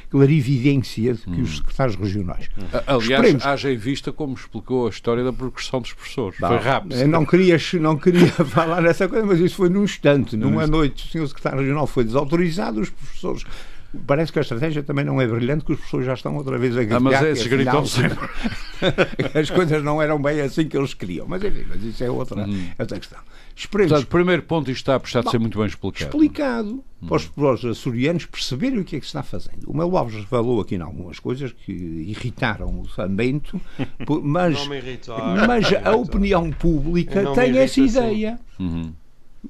clarividência do que hum. os secretários regionais. Hum. Aliás, Esperemos. haja em vista como explicou a história da progressão dos professores. Não, foi rápido. Não queria, não queria falar nessa coisa, mas isso foi num instante. Numa noite, o Sr. Secretário Regional foi desautorizado, os professores Parece que a estratégia também não é brilhante, que as pessoas já estão outra vez a gritar. Ah, mas esses gritam sempre. as coisas não eram bem assim que eles queriam. Mas enfim, mas isso é outra, hum. outra questão. Esperemos. Portanto, o primeiro ponto isto está a precisar de ser muito bem explicado. Explicado. Hum. Para, os, para os açorianos perceberem o que é que se está fazendo. O Melo Alves falou aqui em algumas coisas que irritaram o Sambento, mas, mas a opinião pública tem essa assim. ideia. Uhum.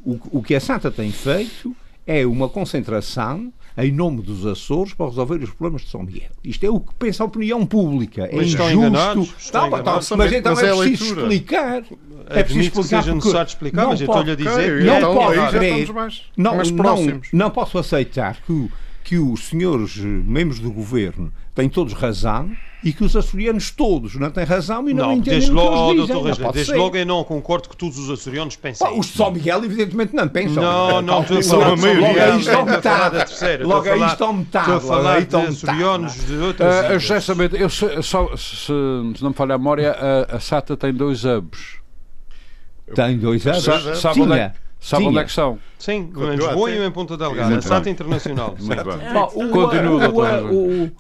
O, o que a Santa tem feito é uma concentração em nome dos Açores para resolver os problemas de São Miguel. Isto é o que pensa a opinião pública. É mas injusto. Enganados, não, enganados. mas então mas é, é preciso explicar. É preciso explicar. Que seja explicar, mas eu estou-lhe a dizer okay, que então, não pode. Mais, não, mais não, não posso aceitar que, que os senhores membros do governo têm todos razão e que os açorianos todos não têm razão e não, não entendem desde logo, o que eles dizem. Doutor desde logo eu não concordo que todos os açorianos pensem. os de São Miguel evidentemente não pensam. Não, não, estou a falar de Logo aí estão metade. Logo aí estão metade. Estou a falar de açorianos de outras uh, Justamente, eu só, se, não me falha a memória, a, a SATA tem dois hubs. Tem dois hubs? Sabe onde é? Sabe onde é que são? Sim, em Lisboa e em Ponta Delgada, SATA Internacional. Muito bem. Continua, doutor.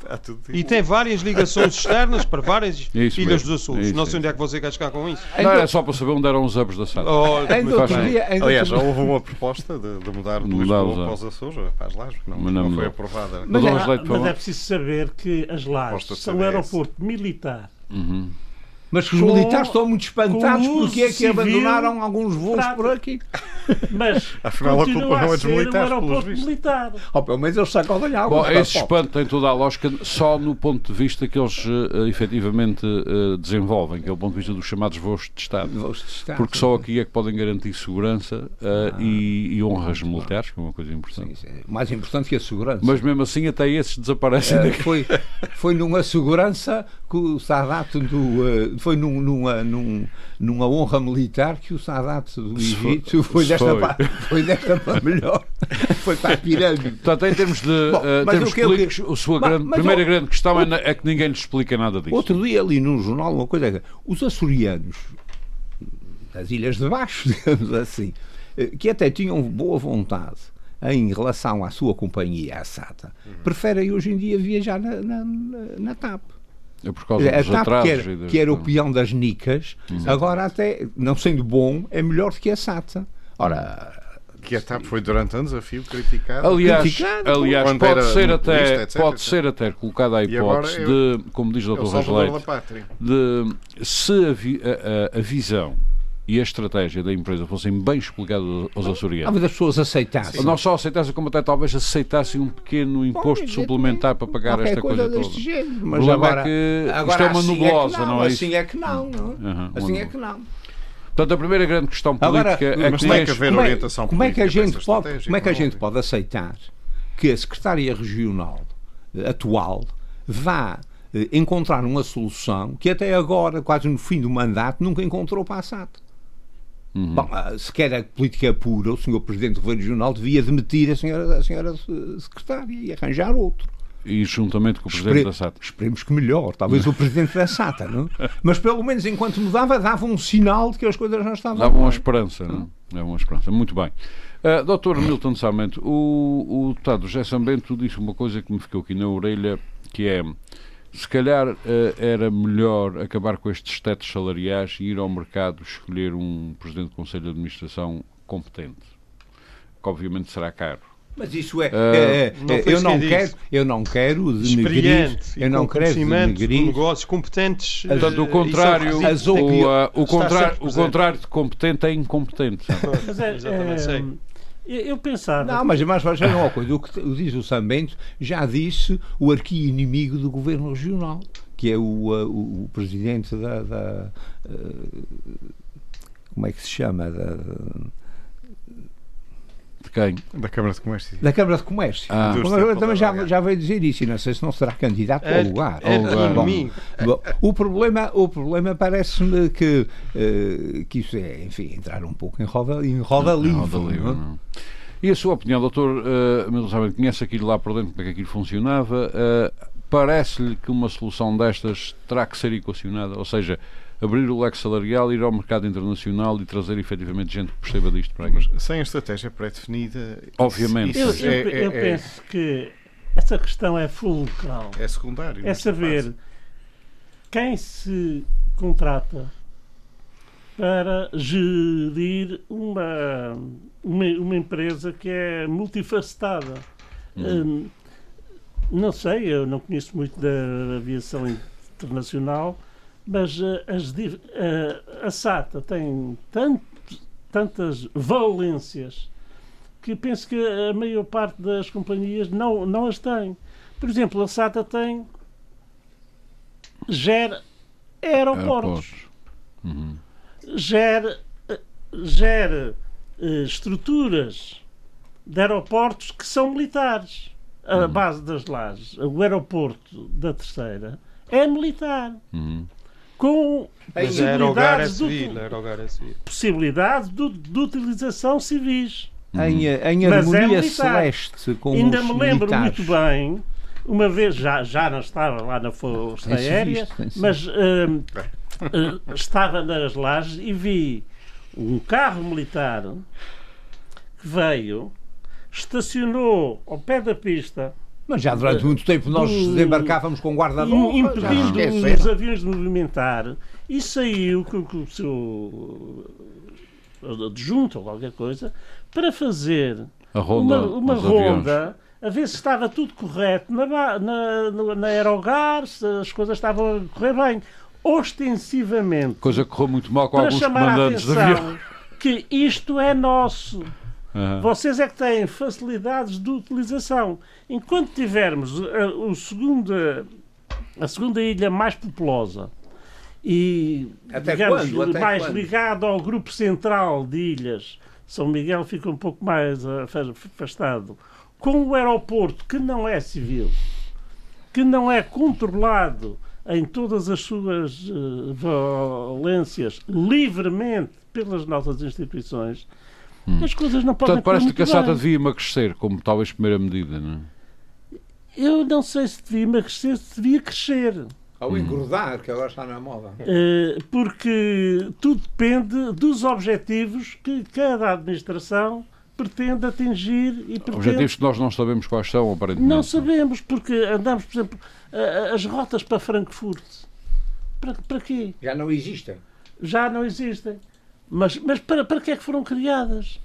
E tem várias ligações externas para várias isso ilhas mesmo. dos Açores. Não sei onde é que você quer chegar com isso. Não, é só para saber onde eram os hubs da SATA. Oh, Aliás, já houve uma proposta de, de mudar de Lisboa para os Açores, para as Lajes, que não, não, não, foi aprovada. Mas, é, mas é preciso saber que as Lajes são um aeroporto militar. Uhum. Mas os militares estão muito espantados porque é que abandonaram alguns voos por aqui. Mas Afinal, a culpa não é dos militares, um militar. Ou pelo menos eles sacodem água. Bom, esse espanto tem toda a lógica só no ponto de vista que eles uh, efetivamente uh, desenvolvem, que é o ponto de vista dos chamados voos de Estado. Voos de Estado porque só aqui é que podem garantir segurança uh, ah, e, e, honras militares, que é uma coisa importante. Sim, é mais importante que a segurança. Mas mesmo assim, até esses desaparecem. Uh, foi, foi numa segurança que o Sadat do foi num, numa, num, numa honra militar que o Sadat do Egito foi, desta, foi. Para, foi desta para melhor. foi para a pirâmide. Portanto, em termos de Bom, uh, termos que, políticos, a sua mas, grande, mas, primeira grande questão outro, é, é que ninguém lhes explica nada disso. Outro dia ali num jornal, uma coisa é os açorianos das Ilhas de Baixo, digamos assim, eh, que até tinham boa vontade em relação à sua companhia, a SATA, uhum. preferem hoje em dia viajar na, na, na TAP. É por causa dos a TAP, que era, das... que era o peão das nicas, agora até, não sendo bom, é melhor do que a SATA. Ora, que a TAP foi durante anos a fio criticada. Aliás, criticado, aliás pode, ser até, etc, pode ser até colocada a hipótese de, como diz o Dr. Rasleite, de se a, a, a visão e a estratégia da empresa fossem bem explicadas aos açorianos. Talvez as pessoas aceitassem. Não só aceitassem, como até talvez aceitassem um pequeno imposto Bom, suplementar para pagar esta coisa, coisa toda. Género, mas o agora, é que agora isto é uma assim nublosa, é não, não, é Assim é que não, não. Uhum, assim é que não. Portanto, a primeira grande questão política agora, é que tem que haver como é, orientação como é que a gente pode, Como é que a gente pode aceitar que a secretária regional atual vá eh, encontrar uma solução que até agora, quase no fim do mandato, nunca encontrou para a SAT? Uhum. Bom, ah, se quer a política pura, o senhor Presidente do Governo Regional devia demitir a senhora, a senhora Secretária e arranjar outro. E juntamente com o Presidente Espere, da SATA. Esperemos que melhor, talvez o Presidente da SATA, não? Mas pelo menos enquanto mudava, dava um sinal de que as coisas não estavam Dava uma esperança, não? É uma esperança. Muito bem. Uh, Doutor Milton Samento, o, o deputado José Sambento disse uma coisa que me ficou aqui na orelha, que é se calhar uh, era melhor acabar com estes tetos salariais e ir ao mercado escolher um Presidente do Conselho de Administração competente, que obviamente será caro. Mas isso é, uh, é, não é eu, não quero, eu não quero denegrir, eu não quero denegrir de negócios competentes. Portanto, o contrário, as, o, uh, o, contrário, o contrário de competente é incompetente. Mas é, é, eu pensava. Não, mas, mas mas uma coisa. O que diz o Sambento já disse o arqui-inimigo do governo regional, que é o, o, o presidente da. da uh, como é que se chama? Da, de quem? Da Câmara de Comércio. Da Câmara de Comércio. Ah. também já, já veio dizer isso e não sei se não será candidato é, ao lugar. É, lugar. Bom, bom, o problema, o problema parece-me que, uh, que isso é, enfim, entrar um pouco em roda, em roda não, livre. Roda livre não. E a sua opinião, doutor uh, conhece aquilo lá por dentro, como é que aquilo funcionava? Uh, Parece-lhe que uma solução destas terá que ser equacionada? Ou seja, abrir o leque salarial, ir ao mercado internacional e trazer efetivamente gente que perceba disto para aqui. Mas sem a estratégia pré-definida. Obviamente. Isso, eu, eu, é, eu é, penso que essa questão é fulcral. É secundário. É saber fase. quem se contrata para gerir uma, uma, uma empresa que é multifacetada. Hum. Hum, não sei, eu não conheço muito da aviação internacional, mas uh, as, uh, a SATA tem tanto, tantas valências que penso que a maior parte das companhias não, não as tem. Por exemplo, a SATA tem gera aeroportos, aeroportos. Uhum. gera, gera uh, estruturas de aeroportos que são militares. A uhum. base das lajes, o aeroporto da Terceira, é militar. Uhum com Mas possibilidades, civil, é civil. possibilidades de, de utilização civis. Em, em é harmonia é celeste com Ainda me lembro militares. muito bem, uma vez já, já não estava lá na Força Aérea, mas uh, uh, estava nas lajes e vi um carro militar que veio, estacionou ao pé da pista mas já durante muito tempo nós desembarcávamos com guarda-roupa. Impedindo os aviões de movimentar e saiu com, com o seu adjunto ou qualquer coisa para fazer a ronda, uma, uma ronda a ver se estava tudo correto na, na, na Aerogar, se as coisas estavam a correr bem. Ostensivamente. Coisa que correu muito mal com alguns comandantes de avião. Que isto é nosso. Uhum. Vocês é que têm facilidades de utilização. Enquanto tivermos a, eh, o segunda, a segunda ilha mais populosa e Até digamos, quando? Mais ligado ao grupo central de ilhas, São Miguel fica um pouco mais afastado, com o aeroporto que não é civil, que não é controlado em todas as suas uh, valências livremente pelas nossas instituições, Hum. As coisas não podem Portanto, parece que a SATA devia emagrecer, como talvez primeira medida, não é? Eu não sei se devia emagrecer, se devia crescer. Ou engordar, que agora está na moda. Uh, porque tudo depende dos objetivos que cada administração pretende atingir e pretende... Objetivos que nós não sabemos quais são, aparentemente. Não sabemos, porque andamos, por exemplo, as rotas para Frankfurt. Para, para quê? Já não existem. Já não existem. Mas, mas para, para que é que foram criadas?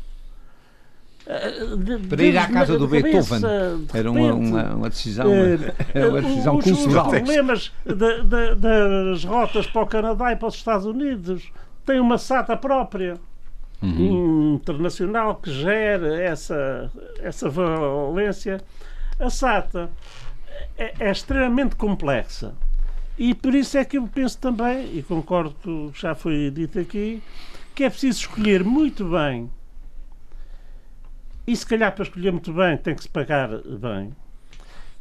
Para ir à casa do Beethoven de era uma, uma, uma, decisão, uh, uma decisão os, cultural. Os problemas de, de, das rotas para o Canadá e para os Estados Unidos têm uma SATA própria uhum. internacional que gera essa, essa valência. A SATA é, é extremamente complexa e por isso é que eu penso também, e concordo com o que já foi dito aqui, que é preciso escolher muito bem. E se calhar para escolher muito bem tem que se pagar bem.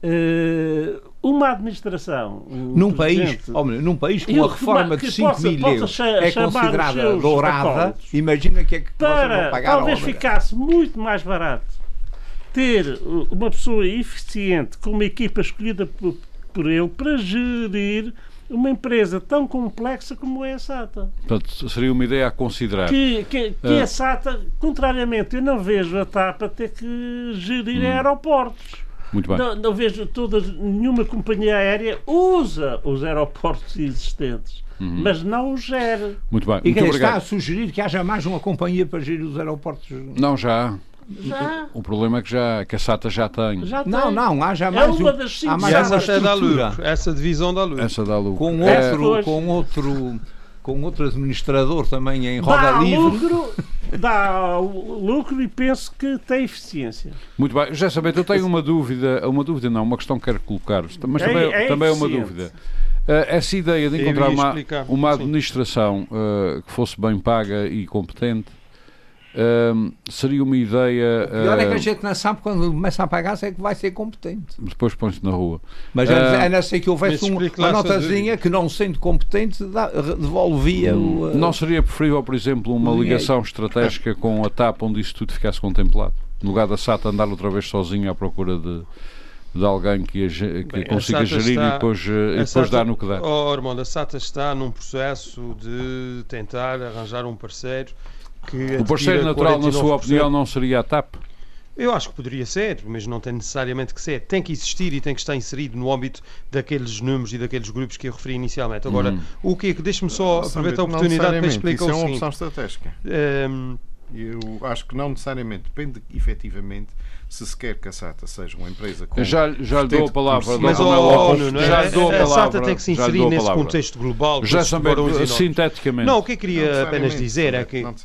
uh, uma administração. Um num, país, homem, num país com uma reforma de 5 mil euros é considerada dourada, imagina que é que para, pagar talvez ficasse muito mais barato ter uma pessoa eficiente com uma equipa escolhida por, por ele para gerir uma empresa tão complexa como é a SATA. Portanto, seria uma ideia a considerar. Que, que, que uh... a SATA, contrariamente, eu não vejo a TAP a ter que gerir hum. aeroportos. Muito bem. Não, não vejo toda, nenhuma companhia aérea usa os aeroportos existentes. Uhum. Mas não os gera. Muito bem. E quem está a sugerir que haja mais uma companhia para gerir os aeroportos? Não, já. Já. O problema é que, já, que a SATA já tem. Já tem. Não, não, há já é mais, é uma das cinco há mais essa é da lucro, essa divisão da lucro. Essa dá lucro. Com outro, é, com outro com outro administrador também em roda dá livre. Lucro, dá lucro e penso que tem eficiência. Muito bem. Já sabendo, eu tenho uma dúvida, uma dúvida não, uma questão que quero colocar, mas também é, é também é uma dúvida. Uh, essa ideia de encontrar uma, uma administração uh, que fosse bem paga e competente Uh, seria uma ideia. O pior uh, é que a gente não sabe quando começa a pagar se é que vai ser competente. Depois põe-se na rua. Mas uh, a não ser que houvesse um, uma notazinha que, não sendo competente, dá, devolvia hum, o. Não seria preferível, por exemplo, uma ligação estratégica com a TAP onde isso tudo ficasse contemplado? No lugar da SATA andar outra vez sozinho à procura de de alguém que, que Bem, consiga gerir está, e depois, e depois SATA, dar no que dá. Oh, Armando, a SATA está num processo de tentar arranjar um parceiro que o parceiro natural, na sua opinião, não seria a TAP? Eu acho que poderia ser, mas não tem necessariamente que ser. Tem que existir e tem que estar inserido no âmbito daqueles números e daqueles grupos que eu referi inicialmente. Agora, hum. o que é que. Deixe-me só aproveitar a oportunidade para explicar isso o seguinte. Isso é uma opção estratégica. Um, eu acho que não necessariamente, depende efetivamente se se quer que a SATA seja uma empresa com. Já, já lhe dou a palavra, mas oh, oh, não, não, já lhe dou a palavra. A SATA tem que se inserir nesse contexto global. Já também, sinteticamente. Não, o que eu queria apenas dizer é que uh,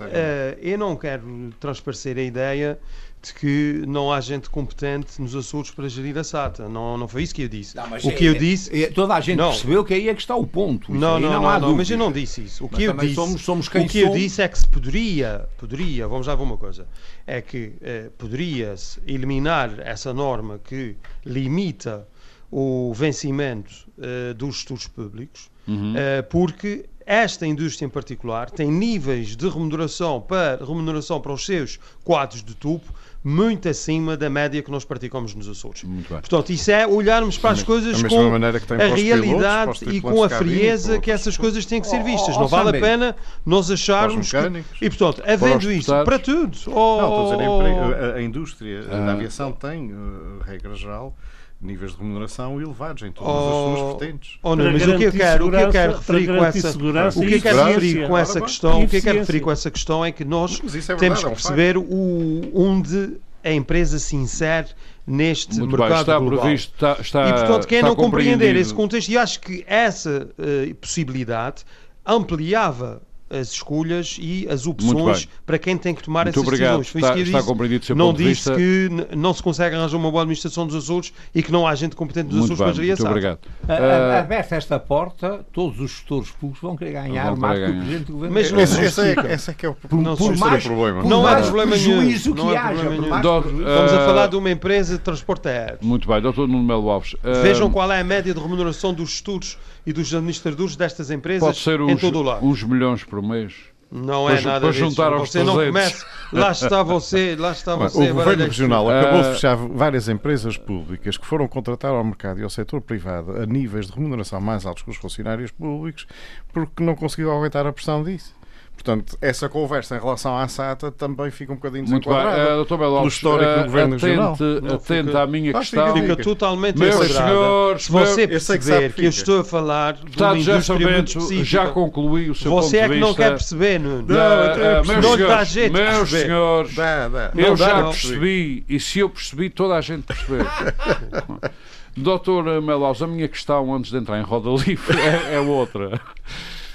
eu não quero transparecer a ideia de que não há gente competente nos Açores para gerir a SATA. Não, não foi isso que eu disse. Não, o que é, eu disse. É, toda a gente não. percebeu que aí é que está o ponto. não, não, não, não, não mas eu não disse isso. O que eu disse. Somos, somos o que eu disse é que se poderia, poderia, vamos lá ver uma coisa, é que eh, poderia-se eliminar essa norma que limita o vencimento eh, dos estudos públicos, uhum. eh, porque esta indústria em particular tem níveis de remuneração para remuneração para os seus quadros de tubo muito acima da média que nós praticamos nos Açores. Portanto, isso é olharmos para as coisas com a realidade pilotos, e com a frieza que essas coisas têm que ser vistas. Oh, oh, não vale a pena nós acharmos que... E, portanto, havendo isso para tudo... Oh, não, estou a, dizer, a, a indústria ah. da aviação tem, uh, regra geral, níveis de remuneração elevados em todas oh, as suas vertentes. Oh, não, mas o que eu quero, o que eu quero referir com essa, o que eu quero referir com essa questão, o que eu quero referir com essa questão é que nós é temos que perceber o, onde a empresa se insere neste Muito mercado bem, está global. Previsto, está, está, e portanto, quem não compreender esse contexto, e acho que essa uh, possibilidade ampliava as escolhas e as opções para quem tem que tomar Muito essas obrigado. decisões. Foi está, isso que eu disse. Não disse que não se consegue arranjar uma boa administração dos Açores e que não há gente competente dos Açores para gerir Muito obrigado. Uh, Aberta esta porta, todos os gestores públicos vão querer ganhar vão mais que o Presidente do Governo. Mas não esse, esse, é, esse é que é o, por, não, por mais, problema. Não é problema nenhum. Não é problema nenhum. Estamos a falar de uma empresa de transporte aéreo. Muito bem, doutor Nuno Melo Alves. Vejam qual é a média de remuneração dos estudos e dos administradores destas empresas Pode ser em todo o lado. uns milhões por mês. Não é nada disso. juntar aos você 300. não comece. Lá está você, lá está você. O Governo Regional acabou de fechar várias empresas públicas que foram contratar ao mercado e ao setor privado a níveis de remuneração mais altos que os funcionários públicos porque não conseguiu aguentar a pressão disso. Portanto, essa conversa em relação à SATA também fica um bocadinho desenquadrada. Muito bem. Uh. Belo Alves, histórico do Governo atente, Regional. Atente fica... à minha questão. Fica totalmente meus senhores, Se você perceber que, que, eu estou a falar de Está uma sabendo, já concluí o seu Você é que não quer perceber, Nuno. Não, não, uh, meus não senhores, dá jeito meus senhores, dá, dá. eu não já percebi, e se eu percebi, toda a gente percebeu. Doutor Melo Alves, a minha questão antes de entrar em roda livre é, é outra.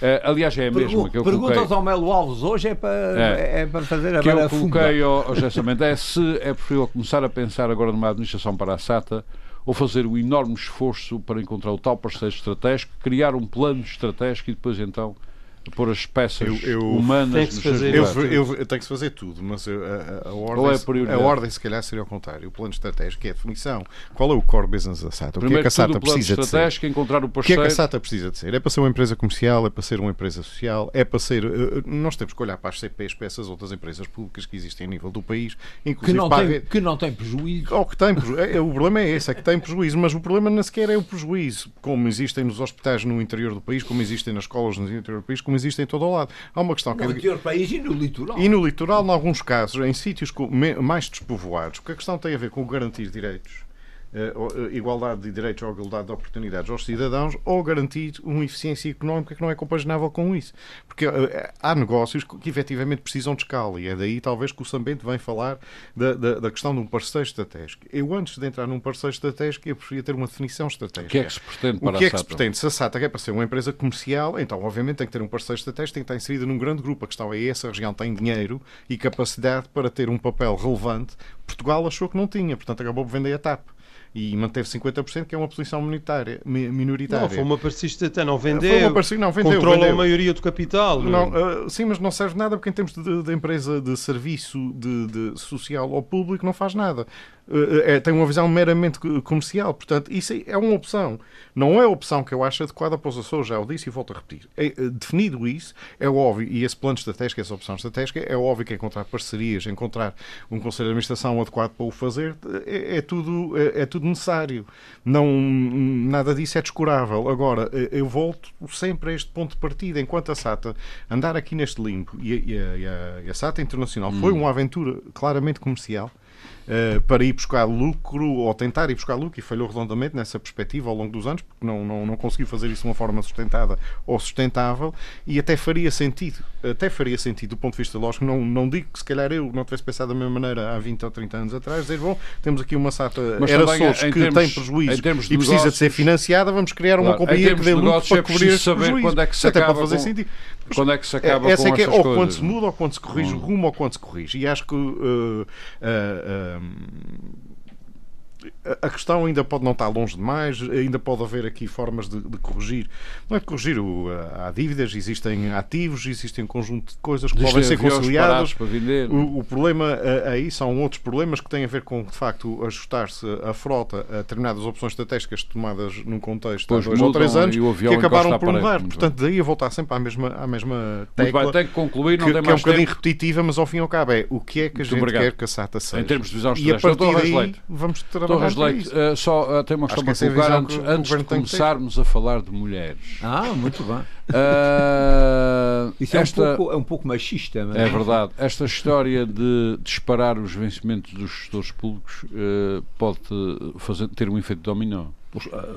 Uh, aliás, é a mesma que eu Perguntas coloquei. ao Melo Alves hoje é para, é. é para fazer a Que eu coloquei ao, ao Gessamento é se é preferível começar a pensar agora numa administração para a SATA ou fazer o enorme esforço para encontrar o tal parceiro estratégico, criar um plano estratégico e depois então pôr as peças eu, eu, humanas tem que se fazer, eu, eu, eu, tenho que se fazer tudo, mas a, a, ordem, é a, a ordem se calhar seria ao contrário. O plano estratégico é a definição. Qual é o core business da SATA? O que é que a SATA precisa de ser? Encontrar o, o que é que a SATA precisa de ser? É para ser uma empresa comercial, é para ser uma empresa social, é para ser. Uh, nós temos que olhar para as CPs, para essas outras empresas públicas que existem a nível do país, inclusive que não, para... tem, que não tem prejuízo. Ou que tem é, o problema é esse, é que tem prejuízo, mas o problema nem sequer é o prejuízo, como existem nos hospitais no interior do país, como existem nas escolas no interior do país, como existem em todo o lado. Há uma questão no que... No interior do país e no litoral. E no litoral, em alguns casos, em sítios mais despovoados, porque a questão tem a ver com garantir direitos igualdade de direitos ou igualdade de oportunidades aos cidadãos ou garantir uma eficiência económica que não é compaginável com isso. Porque uh, há negócios que efetivamente precisam de escala e é daí talvez que o Sambente vem falar da, da, da, questão de um parceiro estratégico. Eu, antes de entrar num parceiro estratégico, eu preferia ter uma definição estratégica. O que é que se pretende para o que é que se pretende? Se a SATA quer para ser uma empresa comercial, então obviamente tem que ter um parceiro estratégico, tem que estar inserida num grande grupo. A questão é essa, a região tem dinheiro e capacidade para ter um papel relevante. Portugal achou que não tinha, portanto acabou por vender a TAP e manteve 50%, que é uma posição minoritária. minoritária. Não, foi uma parcista até não vendeu. Foi uma não vendeu. Controla vendeu. a maioria do capital. Não, uh, sim, mas não serve nada porque em termos de, de empresa de serviço de, de social ou público não faz nada. Eh, é, tem uma visão meramente comercial. Portanto, isso é uma opção. Não é a opção que eu acho adequada para os Açores, já o disse e volto a repetir. É, eh, definido isso, é óbvio, e esse plano estratégico, essa opção estratégica, é óbvio que encontrar parcerias, encontrar um Conselho de Administração adequado para o fazer, é, é tudo, é, é, tudo necessário. Não, nada disso é descurável. Agora, eu volto sempre a este ponto de partida. Enquanto a SATA andar aqui neste limbo, e a, e a, e a SATA Internacional hum. foi uma aventura claramente comercial, uh, para ir buscar lucro ou tentar ir buscar lucro e falhou redondamente nessa perspectiva ao longo dos anos, porque não, não, não conseguiu fazer isso de uma forma sustentada ou sustentável e até faria sentido, até faria sentido do ponto de vista lógico, não, não digo que se calhar eu não tivesse pensado da mesma maneira há 20 ou 30 anos atrás, dizer, bom, temos aqui uma SATA era SOS que termos, tem prejuízo e precisa negócios, de ser financiada, vamos criar uma claro, companhia que dê lucro para é cobrir saber quando é que se até acaba pode fazer com... sentido. Quando é que se acaba é, essa com é que é, ou coisas, quando se muda ou quando se corrige o rumo ou quando se corrige. E acho que uh, uh, uh, um, a questão ainda pode não estar longe demais, ainda pode haver aqui formas de, de corrigir. Não é de corrigir, o, há dívidas, existem ativos, existem um conjunto de coisas que podem ser conciliadas. O, o, problema aí são outros problemas que têm a ver com, de facto, ajustar-se a frota a determinadas opções estratégicas tomadas num contexto pois há dois ou três anos que acabaram por mudar. Portanto, daí a voltar sempre à mesma, à mesma tecla. Muito bem, tem que concluir, não que, tem mais que é um bocadinho repetitiva, mas ao fim e ao cabo é o que é que a gente obrigado. quer que a SATA seja. Em termos de visão. E a partir daí vamos trabalhar Torres Leite, uh, só uh, tem uma questão para colocar antes, que antes de começarmos a falar de mulheres. Ah, muito bem. Uh, Isso esta, é, um pouco, é um pouco machista. Mas... É verdade. Esta história de disparar os vencimentos dos gestores públicos uh, pode fazer, ter um efeito dominó.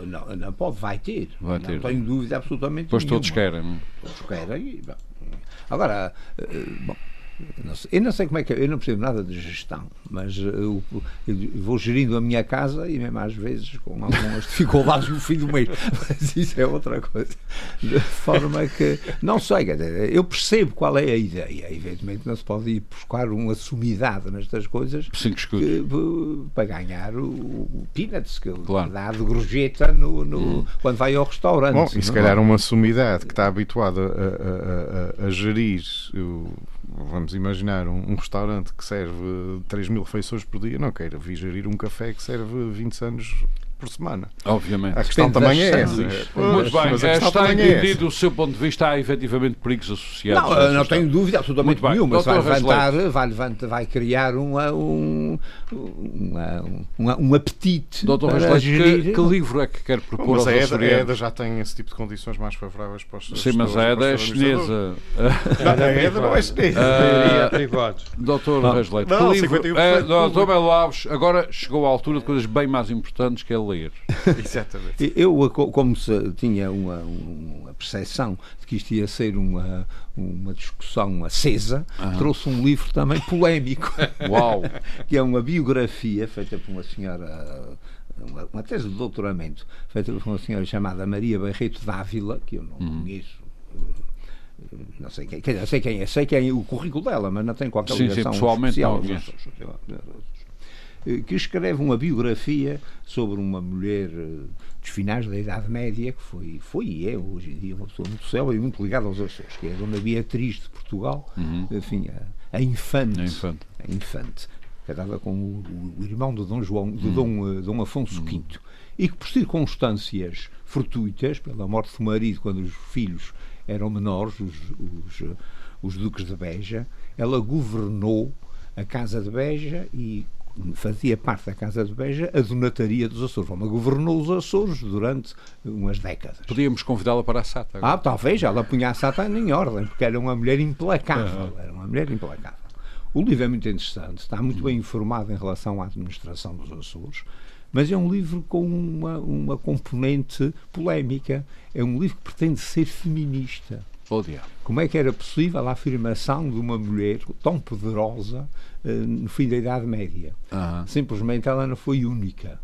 Não, não pode, vai ter. Vai não ter. tenho dúvida absolutamente Pois nenhuma. todos querem. Todos querem. Agora, bom, não sei, eu não sei como é que é, eu não percebo nada de gestão, mas eu, eu, vou gerindo a minha casa e mesmo às vezes com algumas dificuldades no fim do mês, mas isso é outra coisa. De forma que, não sei, eu percebo qual é a ideia, evidentemente não se pode ir buscar uma sumidade nestas coisas que, para ganhar o, o peanuts que claro. dá de gorjeta no, no hum. quando vai ao restaurante. Bom, e se calhar uma sumidade que está habituada a, a, a, a gerir o vamos imaginar um, um, restaurante que serve 3 mil refeições por dia, não queira vir gerir um café que serve 20 anos por semana. Obviamente. A questão também é essa. Muito bem, está entendido é o seu ponto de vista, há efetivamente perigos associados. Não, não tenho dúvida absolutamente nenhuma, mas vai levantar, vai, levantar, vai criar uma, um, uma, uma, um apetite Doutor para que, que, livro é que quer propor mas a EDA, a EDA já tem esse tipo de condições mais favoráveis para os Sim, mas a EDA é chinesa. A EDA não é chinesa. Uh, doutor Rasleito, que livro... Uh, doutor Belo Alves, agora chegou a altura de coisas bem mais importantes que é ler. Exatamente. Eu, como se tinha uma, uma percepção de que isto ia ser uma, uma discussão acesa, uhum. trouxe um livro também polémico. Uau! que é uma biografia feita por uma senhora uma, uma, tese de doutoramento feita por uma senhora chamada Maria Barreto Dávila, que eu não uhum. conheço. Não sei quem, sei quem é, sei quem é o currículo dela, mas não tenho qualquer sim, ligação sim, pessoalmente especial. Não, que escreve uma biografia sobre uma mulher dos finais da Idade Média, que foi, foi e é hoje em dia uma pessoa muito célebre e muito ligada aos Açores, que é a Dona Beatriz de Portugal, uhum. enfim, a, a, infante, a infante, a infante casada com o, o, irmão de Dom João, de hum. Dom, Dom Afonso hum. V, e que por circunstâncias fortuitas, pela morte do marido quando os filhos eram menores, os, os, os duques de Beja, ela governou a Casa de Beja e fazia parte da Casa de Beja a donataria dos Açores. Ela governou os Açores durante umas décadas. Podíamos convidá-la para a SATA. Agora. Ah, talvez, ela punha a SATA em ordem, porque era uma mulher implacável. Era uma mulher implacável. O livro é muito interessante, está muito bem informado em relação à administração dos Açores, mas é um livro com uma, uma componente polémica. É um livro que pretende ser feminista. Oh, Como é que era possível a afirmação de uma mulher tão poderosa uh, no fim da Idade Média? Simplesmente ela não foi única.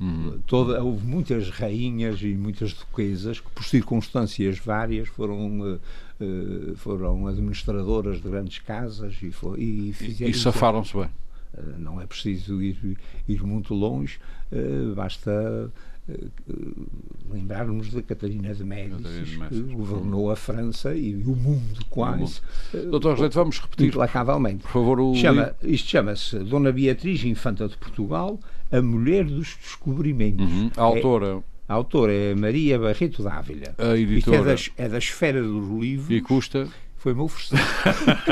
Uhum. Toda, houve muitas rainhas e muitas duquesas que, por circunstâncias várias, foram, uh, uh, foram administradoras de grandes casas e, e fizeram. E safaram-se bem. Não é preciso ir, ir muito longe, basta lembrarmos de Catarina de Médicis, que governou a França e o mundo quase. Doutor José, vamos repetir. Implacavelmente. Por favor, o... Chama, isto chama-se Dona Beatriz, Infanta de Portugal, a Mulher dos Descobrimentos. Uhum. A autora. É, a autora é Maria Barreto Dávila. A editora. Isto é da, é da esfera dos livros. E custa? Foi-me oferecido.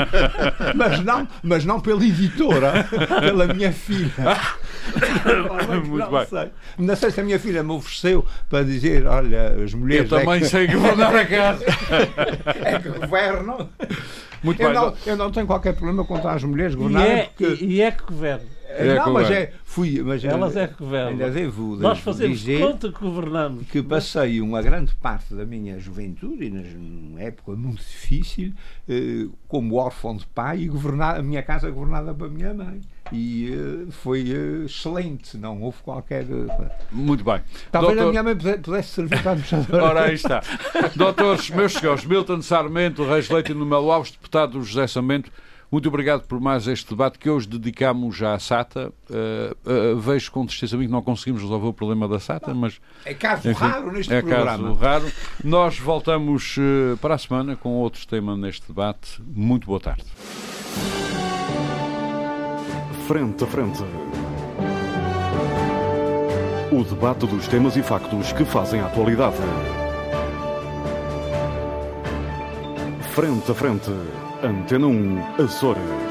mas, não, mas não pela editora, pela minha filha. Muito não bem. Sei. Não sei se a minha filha me ofereceu para dizer: olha, as mulheres. Eu também é que... sei governar a casa. é que governam. Muito eu, bem, não, eu não tenho qualquer problema contra as mulheres governarem. E é, porque... e é que governam. É não, mas é, fui, mas elas é que governam. Ainda devo, Nós fazemos dizer conta que governamos. Que passei uma grande parte da minha juventude, e numa época muito difícil, eh, como órfão de pai, e governar, a minha casa governada pela minha mãe. E eh, foi eh, excelente, não houve qualquer. Muito bem. Talvez Doutor... a minha mãe pudesse servir para administradora. Ora, aí está. Doutores, meus senhores, Milton Sarmento, Reis Leite e Melo Alves, deputado José Samento. Muito obrigado por mais este debate que hoje dedicamos à SATA. Uh, uh, vejo com tristeza que não conseguimos resolver o problema da SATA, mas. É caso enfim, raro neste é programa. É caso raro. Nós voltamos uh, para a semana com outros temas neste debate. Muito boa tarde. Frente a frente. O debate dos temas e factos que fazem a atualidade. Frente a frente. Antena 1 Açores.